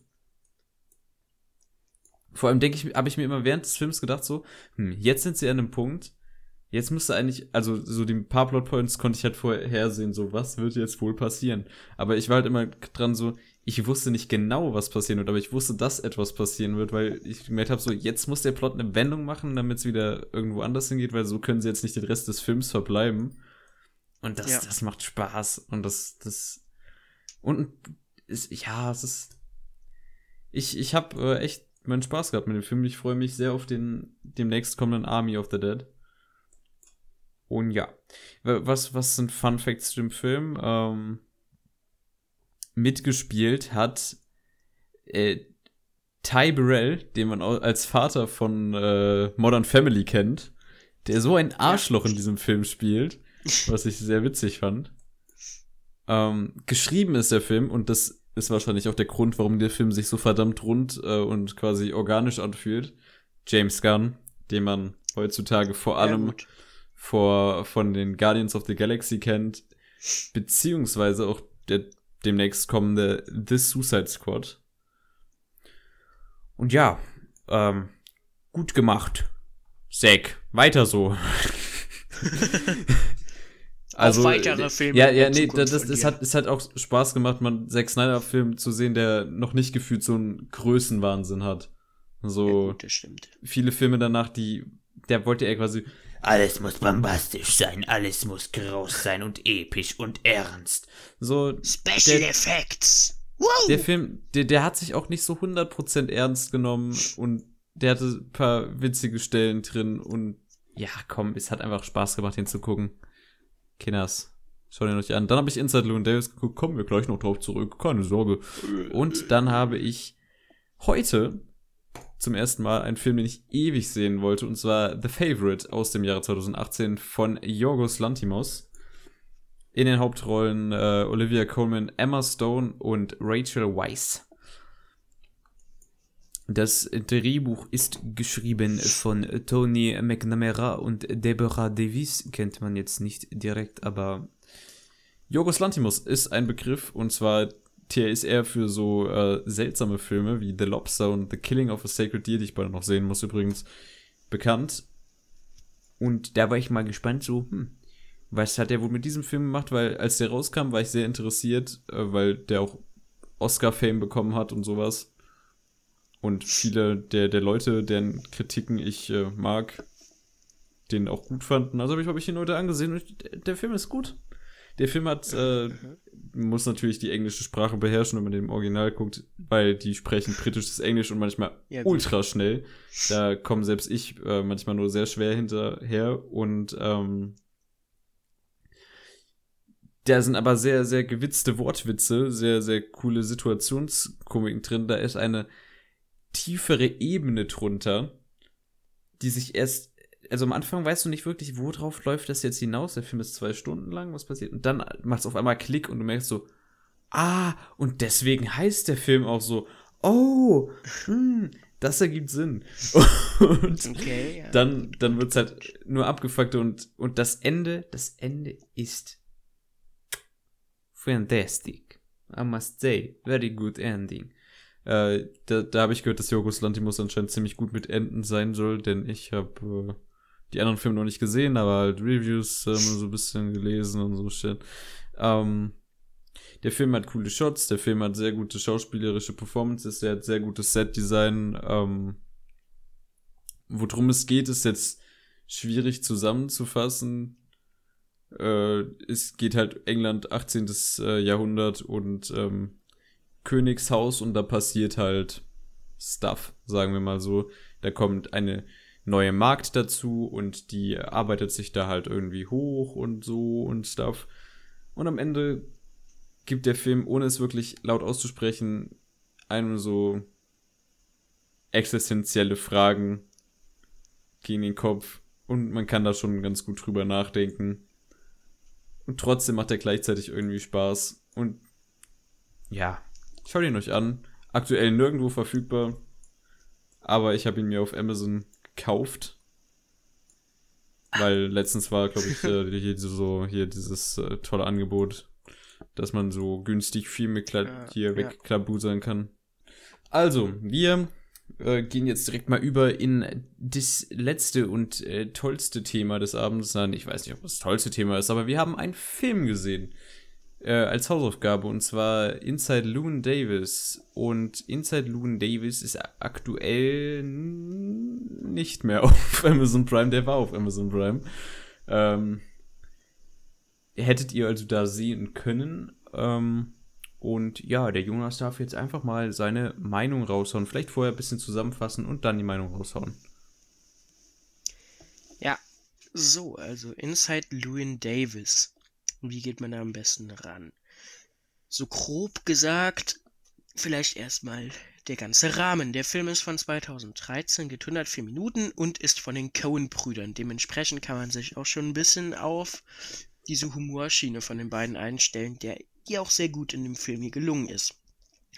Vor allem denke ich, habe ich mir immer während des Films gedacht so, hm, jetzt sind sie an einem Punkt, jetzt müsste eigentlich, also so die paar Plotpoints konnte ich halt vorhersehen, so was wird jetzt wohl passieren. Aber ich war halt immer dran so, ich wusste nicht genau, was passieren wird, aber ich wusste, dass etwas passieren wird, weil ich gemerkt habe, so jetzt muss der Plot eine Wendung machen, damit es wieder irgendwo anders hingeht, weil so können sie jetzt nicht den Rest des Films verbleiben. Und das, Ja. das macht Spaß und das, das und ist, ja, es ist ich, ich habe äh, echt meinen Spaß gehabt mit dem Film. Ich freue mich sehr auf den demnächst kommenden Army of the Dead. Und ja, Wa- was, was sind Fun Facts zu dem Film? Ähm, mitgespielt hat äh, Ty Burrell, den man als Vater von äh, Modern Family kennt, der so ein Arschloch in diesem Film spielt, was ich sehr witzig fand. Ähm, geschrieben ist der Film und das ist wahrscheinlich auch der Grund, warum der Film sich so verdammt rund äh, und quasi organisch anfühlt. James Gunn, den man heutzutage vor allem vor, von den Guardians of the Galaxy kennt, beziehungsweise auch der demnächst kommende The Suicide Squad. Und ja, ähm, gut gemacht. Zack, weiter so. Auf weitere Filme Ja, ja, nee, das, das, dir. hat, es hat auch Spaß gemacht, mal einen Zack Snyder-Film zu sehen, der noch nicht gefühlt so einen Größenwahnsinn hat. Ja, So gut, das stimmt. viele Filme danach, die, der wollte er quasi, Alles muss bombastisch sein, alles muss groß sein und episch und ernst. so, Special Der- Effects. Wow! der Film, der, der hat sich auch nicht so 100% ernst genommen und der hatte ein paar witzige Stellen drin und ja, komm, es hat einfach Spaß gemacht, den zu gucken. Kinders, schaut ihn euch an. Dann habe ich Inside Llewyn Davis geguckt, kommen wir gleich noch drauf zurück, keine Sorge. Und dann habe ich heute zum ersten Mal einen Film, den ich ewig sehen wollte, und zwar The Favorite aus dem Jahre 2018 von Yorgos Lantimos. In den Hauptrollen äh, Olivia Colman, Emma Stone und Rachel Weisz. Das Drehbuch ist geschrieben von Tony McNamara und Deborah Davis, kennt man jetzt nicht direkt, aber Yorgos Lantimos ist ein Begriff und zwar der ist eher für so äh, seltsame Filme wie The Lobster und The Killing of a Sacred Deer, die ich beide noch sehen muss übrigens, bekannt. Und da war ich mal gespannt, so, hm, was hat er wohl mit diesem Film gemacht? Weil als der rauskam, war ich sehr interessiert, äh, weil der auch Oscar-Fame bekommen hat und sowas. Und viele der, der Leute, deren Kritiken ich äh, mag, den auch gut fanden. Also habe ich, hab ich ihn heute angesehen und ich, der, Film ist gut. Der Film hat, äh, muss natürlich die englische Sprache beherrschen, wenn man den im Original guckt, weil die sprechen britisches Englisch und manchmal Ja, ultra schnell. Da komme selbst ich äh, manchmal nur sehr schwer hinterher und ähm, da sind aber sehr, sehr gewitzte Wortwitze, sehr, sehr coole Situationskomiken drin. Da ist eine tiefere Ebene drunter, die sich erst, also am Anfang weißt du nicht wirklich, worauf läuft das jetzt hinaus. Der Film ist zwei Stunden lang, was passiert? Und dann macht es auf einmal Klick und du merkst so, ah, und deswegen heißt der Film auch so, oh, hm, das ergibt Sinn. Und Okay, ja. dann, dann wird's halt nur abgefuckt und, und das Ende, das Ende ist fantastic. I must say, very good ending. Äh, da da habe ich gehört, dass Yorgos Lantimos anscheinend ziemlich gut mit Enden sein soll, denn ich habe äh, die anderen Filme noch nicht gesehen, aber halt Reviews äh, mal so ein bisschen gelesen und so shit. Ähm, der Film hat coole Shots, der Film hat sehr gute schauspielerische Performances, der hat sehr gutes Set-Design. Ähm, worum es geht, ist jetzt schwierig zusammenzufassen. Äh, es geht halt England 18. äh, Jahrhundert und ähm, Königshaus und da passiert halt Stuff, sagen wir mal so. Da kommt eine neue Markt dazu und die arbeitet sich da halt irgendwie hoch und so und Stuff. Und am Ende gibt der Film, ohne es wirklich laut auszusprechen, einem so existenzielle Fragen gegen den Kopf und man kann da schon ganz gut drüber nachdenken. Und trotzdem macht er gleichzeitig irgendwie Spaß. Und ja, schaut ihn euch an. Aktuell nirgendwo verfügbar. Aber ich habe ihn mir auf Amazon gekauft. Weil letztens war, glaube ich, äh, hier so hier dieses äh, tolle Angebot, dass man so günstig Filme Ja, hier ja. wegklabusern kann. Also, wir äh, gehen jetzt direkt mal über in das letzte und äh, tollste Thema des Abends. Nein, ich weiß nicht, ob das tollste Thema ist, aber wir haben einen Film gesehen äh, als Hausaufgabe und zwar Inside Loon Davis. Und Inside Loon Davis ist aktuell nicht mehr auf Amazon Prime. Der war auf Amazon Prime. Ähm, hättet ihr also da sehen können. Ähm, und ja, der Jonas darf jetzt einfach mal seine Meinung raushauen. Vielleicht vorher ein bisschen zusammenfassen und dann die Meinung raushauen. Ja, so, also Inside Llewyn Davis. Wie geht man da am besten ran? So grob gesagt, vielleicht erstmal der ganze Rahmen. Der Film ist von 2013, geht 104 Minuten und ist von den Coen-Brüdern. Dementsprechend kann man sich auch schon ein bisschen auf diese Humorschiene von den beiden einstellen, der, die auch sehr gut in dem Film hier gelungen ist.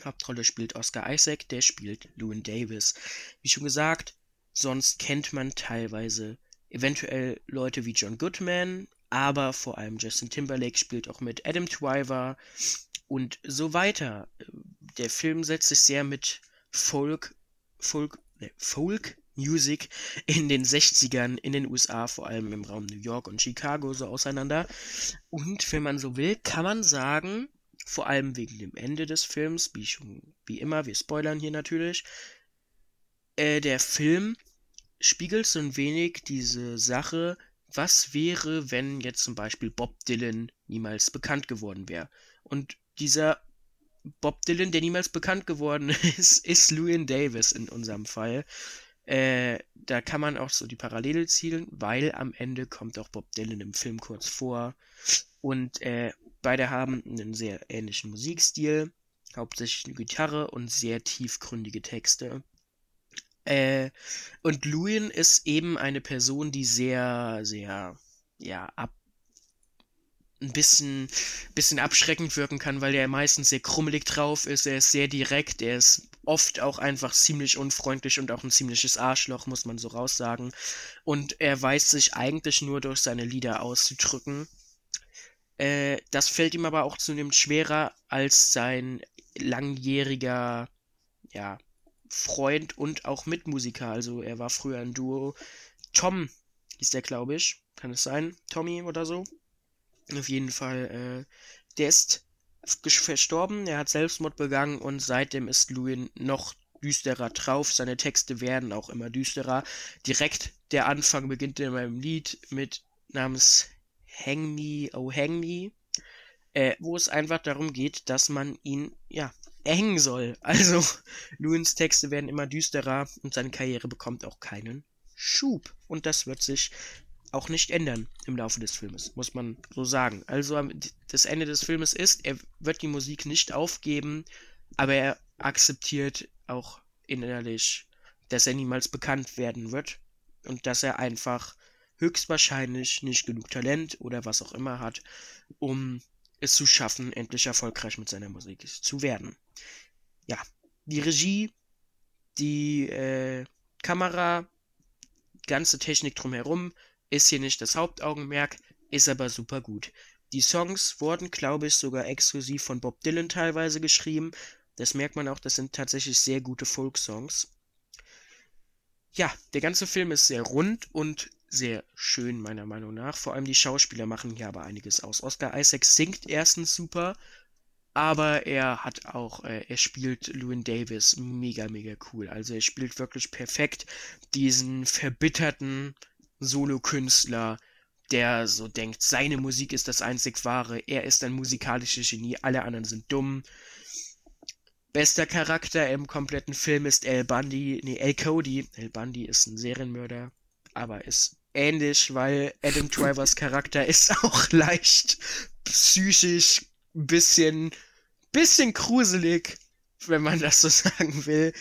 Hauptrolle spielt Oscar Isaac, der spielt Llewyn Davis. Wie schon gesagt, sonst kennt man teilweise eventuell Leute wie John Goodman, aber vor allem Justin Timberlake spielt auch mit Adam Driver und so weiter. Der Film setzt sich sehr mit Folk, Folk, ne, Folk Music in den 60ern in den USA, vor allem im Raum New York und Chicago, so auseinander. Und wenn man so will, kann man sagen, vor allem wegen dem Ende des Films, wie schon, wie immer, wir spoilern hier natürlich, äh, der Film spiegelt so ein wenig diese Sache, was wäre, wenn jetzt zum Beispiel Bob Dylan niemals bekannt geworden wäre. Und dieser Bob Dylan, der niemals bekannt geworden ist, ist Llewyn Davis in unserem Fall. Äh, da kann man auch so die Parallele zielen, weil am Ende kommt auch Bob Dylan im Film kurz vor. Und äh, beide haben einen sehr ähnlichen Musikstil, hauptsächlich eine Gitarre und sehr tiefgründige Texte. Äh, und Lewin ist eben eine Person, die sehr, sehr, ja, ab, ein bisschen, bisschen abschreckend wirken kann, weil er meistens sehr krummelig drauf ist. Er ist sehr direkt, er ist oft auch einfach ziemlich unfreundlich und auch ein ziemliches Arschloch, muss man so raussagen. Und er weiß sich eigentlich nur durch seine Lieder auszudrücken. Äh, das fällt ihm aber auch zunehmend schwerer als sein langjähriger, ja, Freund und auch Mitmusiker. Also er war früher ein Duo. Tom hieß der, glaube ich. Kann es sein? Tommy oder so? Auf jeden Fall, äh, der ist verstorben, er hat Selbstmord begangen und seitdem ist Lewin noch düsterer drauf. Seine Texte werden auch immer düsterer. Direkt der Anfang beginnt in meinem Lied mit namens Hang Me, Oh Hang Me, äh, wo es einfach darum geht, dass man ihn, ja, erhängen soll. Also, Lewins Texte werden immer düsterer und seine Karriere bekommt auch keinen Schub. Und das wird sich auch nicht ändern im Laufe des Filmes, muss man so sagen. Also das Ende des Filmes ist, er wird die Musik nicht aufgeben, aber er akzeptiert auch innerlich, dass er niemals bekannt werden wird und dass er einfach höchstwahrscheinlich nicht genug Talent oder was auch immer hat, um es zu schaffen, endlich erfolgreich mit seiner Musik zu werden. Ja, die Regie, die äh, Kamera, ganze Technik drumherum ist hier nicht das Hauptaugenmerk, ist aber super gut. Die Songs wurden, glaube ich, sogar exklusiv von Bob Dylan teilweise geschrieben. Das merkt man auch, das sind tatsächlich sehr gute Folk-Songs. Ja, der ganze Film ist sehr rund und sehr schön, meiner Meinung nach. Vor allem die Schauspieler machen hier aber einiges aus. Oscar Isaac singt erstens super, aber er hat auch, äh, er spielt Llewyn Davis mega, mega cool. Also er spielt wirklich perfekt diesen verbitterten Solokünstler, der so denkt, seine Musik ist das einzig wahre, er ist ein musikalisches Genie, alle anderen sind dumm. Bester Charakter im kompletten Film ist El Bundy, nee, El Cody. El Bundy ist ein Serienmörder, aber ist ähnlich, weil Adam Drivers Charakter ist auch leicht psychisch ein bisschen, bisschen gruselig, wenn man das so sagen will.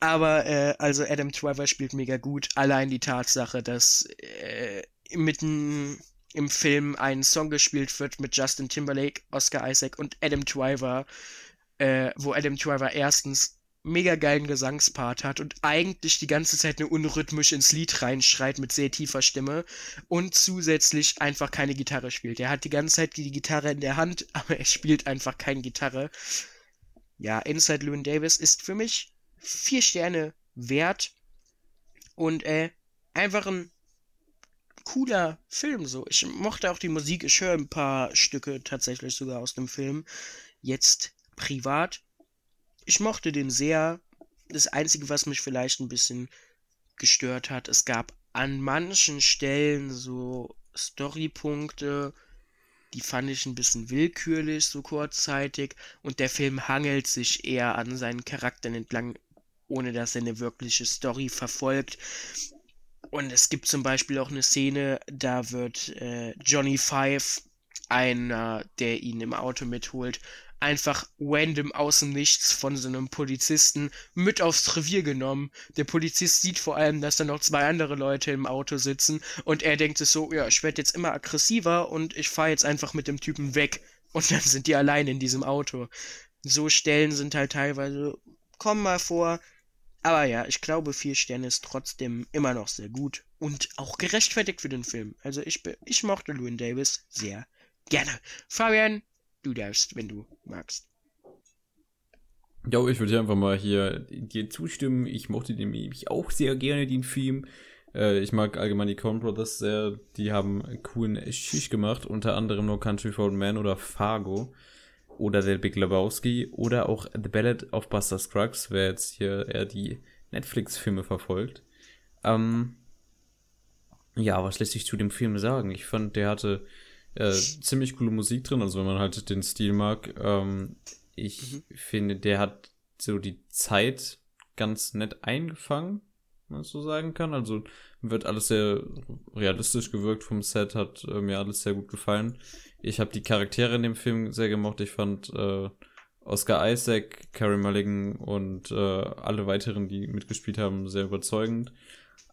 Aber äh, also Adam Driver spielt mega gut. Allein die Tatsache, dass äh, mitten im Film ein Song gespielt wird mit Justin Timberlake, Oscar Isaac und Adam Driver, äh, wo Adam Driver erstens mega geilen Gesangspart hat und eigentlich die ganze Zeit nur unrhythmisch ins Lied reinschreit mit sehr tiefer Stimme und zusätzlich einfach keine Gitarre spielt. Er hat die ganze Zeit die Gitarre in der Hand, aber er spielt einfach keine Gitarre. Ja, Inside Llewyn Davis ist für mich vier Sterne wert und äh, einfach ein cooler Film so. Ich mochte auch die Musik, ich höre ein paar Stücke tatsächlich sogar aus dem Film. Jetzt privat ich mochte den sehr. Das Einzige, was mich vielleicht ein bisschen gestört hat, es gab an manchen Stellen so Storypunkte, die fand ich ein bisschen willkürlich, so kurzzeitig. Und der Film hangelt sich eher an seinen Charakteren entlang, ohne dass er eine wirkliche Story verfolgt. Und es gibt zum Beispiel auch eine Szene, da wird äh, Johnny Five, einer, der ihn im Auto mitholt, einfach random aus dem Nichts von so einem Polizisten mit aufs Revier genommen. Der Polizist sieht vor allem, dass da noch zwei andere Leute im Auto sitzen und er denkt sich so, ja, ich werde jetzt immer aggressiver und ich fahre jetzt einfach mit dem Typen weg. Und dann sind die allein in diesem Auto. So Stellen sind halt teilweise, kommen mal vor. Aber ja, ich glaube, vier Sterne ist trotzdem immer noch sehr gut und auch gerechtfertigt für den Film. Also ich, ich mochte Llewyn Davis sehr gerne. Fabian, du darfst, wenn du magst. Ja, ich würde einfach mal hier dir zustimmen. Ich mochte den nämlich auch sehr gerne, den Film. Äh, ich mag allgemein die Coen Brothers sehr. Die haben coolen Schicht gemacht. Unter anderem No Country for Old Men oder Fargo. Oder The Big Lebowski. Oder auch The Ballad of Buster Scruggs, wer jetzt hier eher die Netflix-Filme verfolgt. Ähm, ja, was lässt sich zu dem Film sagen? Ich fand, der hatte äh, ziemlich coole Musik drin, also wenn man halt den Stil mag. Ähm, ich mhm. finde, der hat so die Zeit ganz nett eingefangen, wenn man so sagen kann. Also wird alles sehr realistisch gewirkt vom Set, hat äh, mir alles sehr gut gefallen. Ich habe die Charaktere in dem Film sehr gemocht. Ich fand äh, Oscar Isaac, Carey Mulligan und äh, alle weiteren, die mitgespielt haben, sehr überzeugend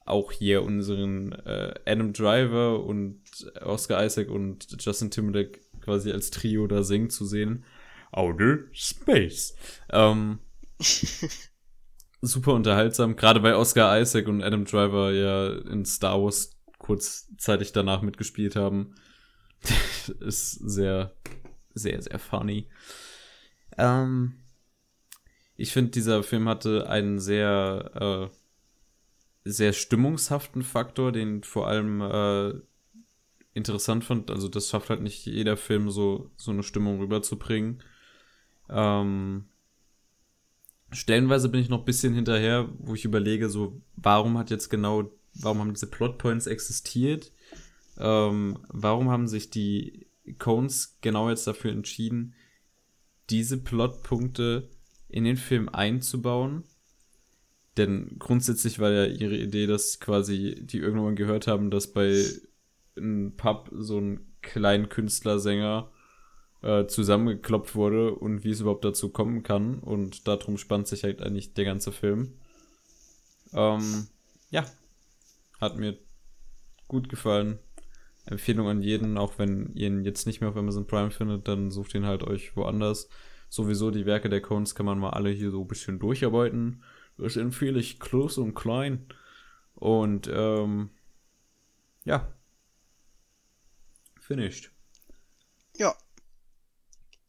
auch hier unseren äh, Adam Driver und Oscar Isaac und Justin Timberlake quasi als Trio da singen zu sehen. Outer Space. Ähm, super unterhaltsam, gerade weil Oscar Isaac und Adam Driver ja in Star Wars kurzzeitig danach mitgespielt haben. ist sehr, sehr, sehr funny. Ähm, ich finde, dieser Film hatte einen sehr äh, sehr stimmungshaften Faktor, den vor allem äh, interessant fand. Also das schafft halt nicht jeder Film so, so eine Stimmung rüberzubringen. Ähm, stellenweise bin ich noch ein bisschen hinterher, wo ich überlege, so, warum hat jetzt genau, warum haben diese Plotpoints existiert? Ähm, warum haben sich die Cones genau jetzt dafür entschieden, diese Plotpunkte in den Film einzubauen? Denn grundsätzlich war ja ihre Idee, dass quasi die irgendwann gehört haben, dass bei einem Pub so ein kleinen Künstlersänger äh, zusammengekloppt wurde und wie es überhaupt dazu kommen kann. Und darum spannt sich halt eigentlich der ganze Film. Ähm, ja, hat mir gut gefallen. Empfehlung an jeden, auch wenn ihr ihn jetzt nicht mehr auf Amazon Prime findet, dann sucht ihn halt euch woanders. Sowieso die Werke der Cones kann man mal alle hier so ein bisschen durcharbeiten. Das empfehle ich groß und klein. Und ähm, ja. Finished. Ja.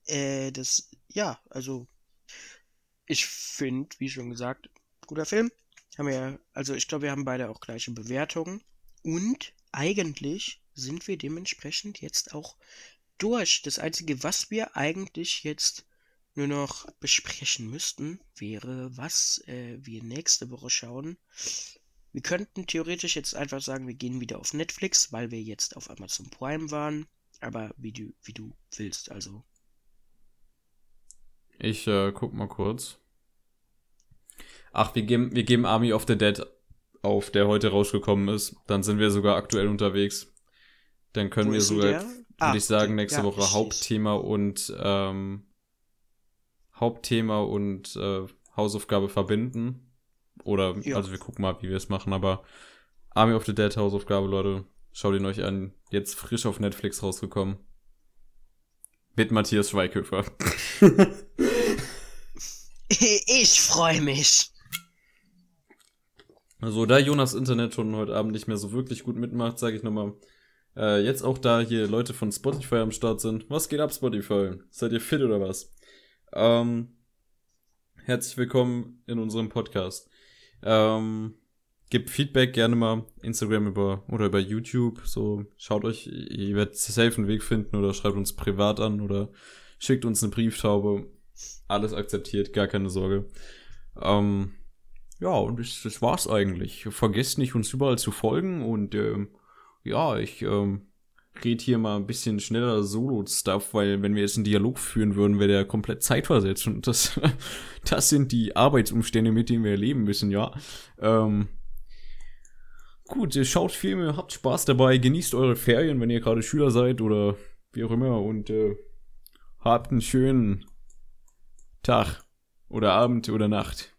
Äh, das, ja, also ich finde, wie schon gesagt, guter Film. Haben wir also ich glaube, wir haben beide auch gleiche Bewertungen. Und eigentlich sind wir dementsprechend jetzt auch durch. Das Einzige, was wir eigentlich jetzt nur noch besprechen müssten, wäre, was äh, wir nächste Woche schauen. Wir könnten theoretisch jetzt einfach sagen, wir gehen wieder auf Netflix, weil wir jetzt auf Amazon Prime waren. Aber wie du, wie du willst, also. Ich äh, guck mal kurz. Ach, wir geben, wir geben Army of the Dead auf, der heute rausgekommen ist. Dann sind wir sogar aktuell unterwegs. Dann können Wo wir sogar, würde ah, ich sagen, nächste ja, Woche Hauptthema und ähm, Hauptthema und äh, Hausaufgabe verbinden. Oder, Ja. also wir gucken mal, wie wir es machen, aber Army of the Dead Hausaufgabe, Leute. Schaut ihn euch an. Jetzt frisch auf Netflix rausgekommen. Mit Matthias Schweighöfer. Ich freue mich. Also, da Jonas Internet schon heute Abend nicht mehr so wirklich gut mitmacht, sage ich nochmal. Äh, jetzt auch da hier Leute von Spotify am Start sind. Was geht ab, Spotify? Seid ihr fit oder was? Ähm, herzlich willkommen in unserem Podcast. Ähm, gebt Feedback gerne mal Instagram über oder über YouTube. So, schaut euch, ihr werdet safe einen Weg finden oder schreibt uns privat an oder schickt uns eine Brieftaube. Alles akzeptiert, gar keine Sorge. Ähm, ja, und das, das war's eigentlich. Vergesst nicht, uns überall zu folgen und ähm, ja, ich ähm, rede hier mal ein bisschen schneller Solo-Stuff, weil wenn wir jetzt einen Dialog führen würden, wäre der komplett zeitversetzt und das, das sind die Arbeitsumstände, mit denen wir leben müssen, ja. Ähm, gut, ihr schaut Filme, habt Spaß dabei, genießt eure Ferien, wenn ihr gerade Schüler seid oder wie auch immer und äh, habt einen schönen Tag oder Abend oder Nacht.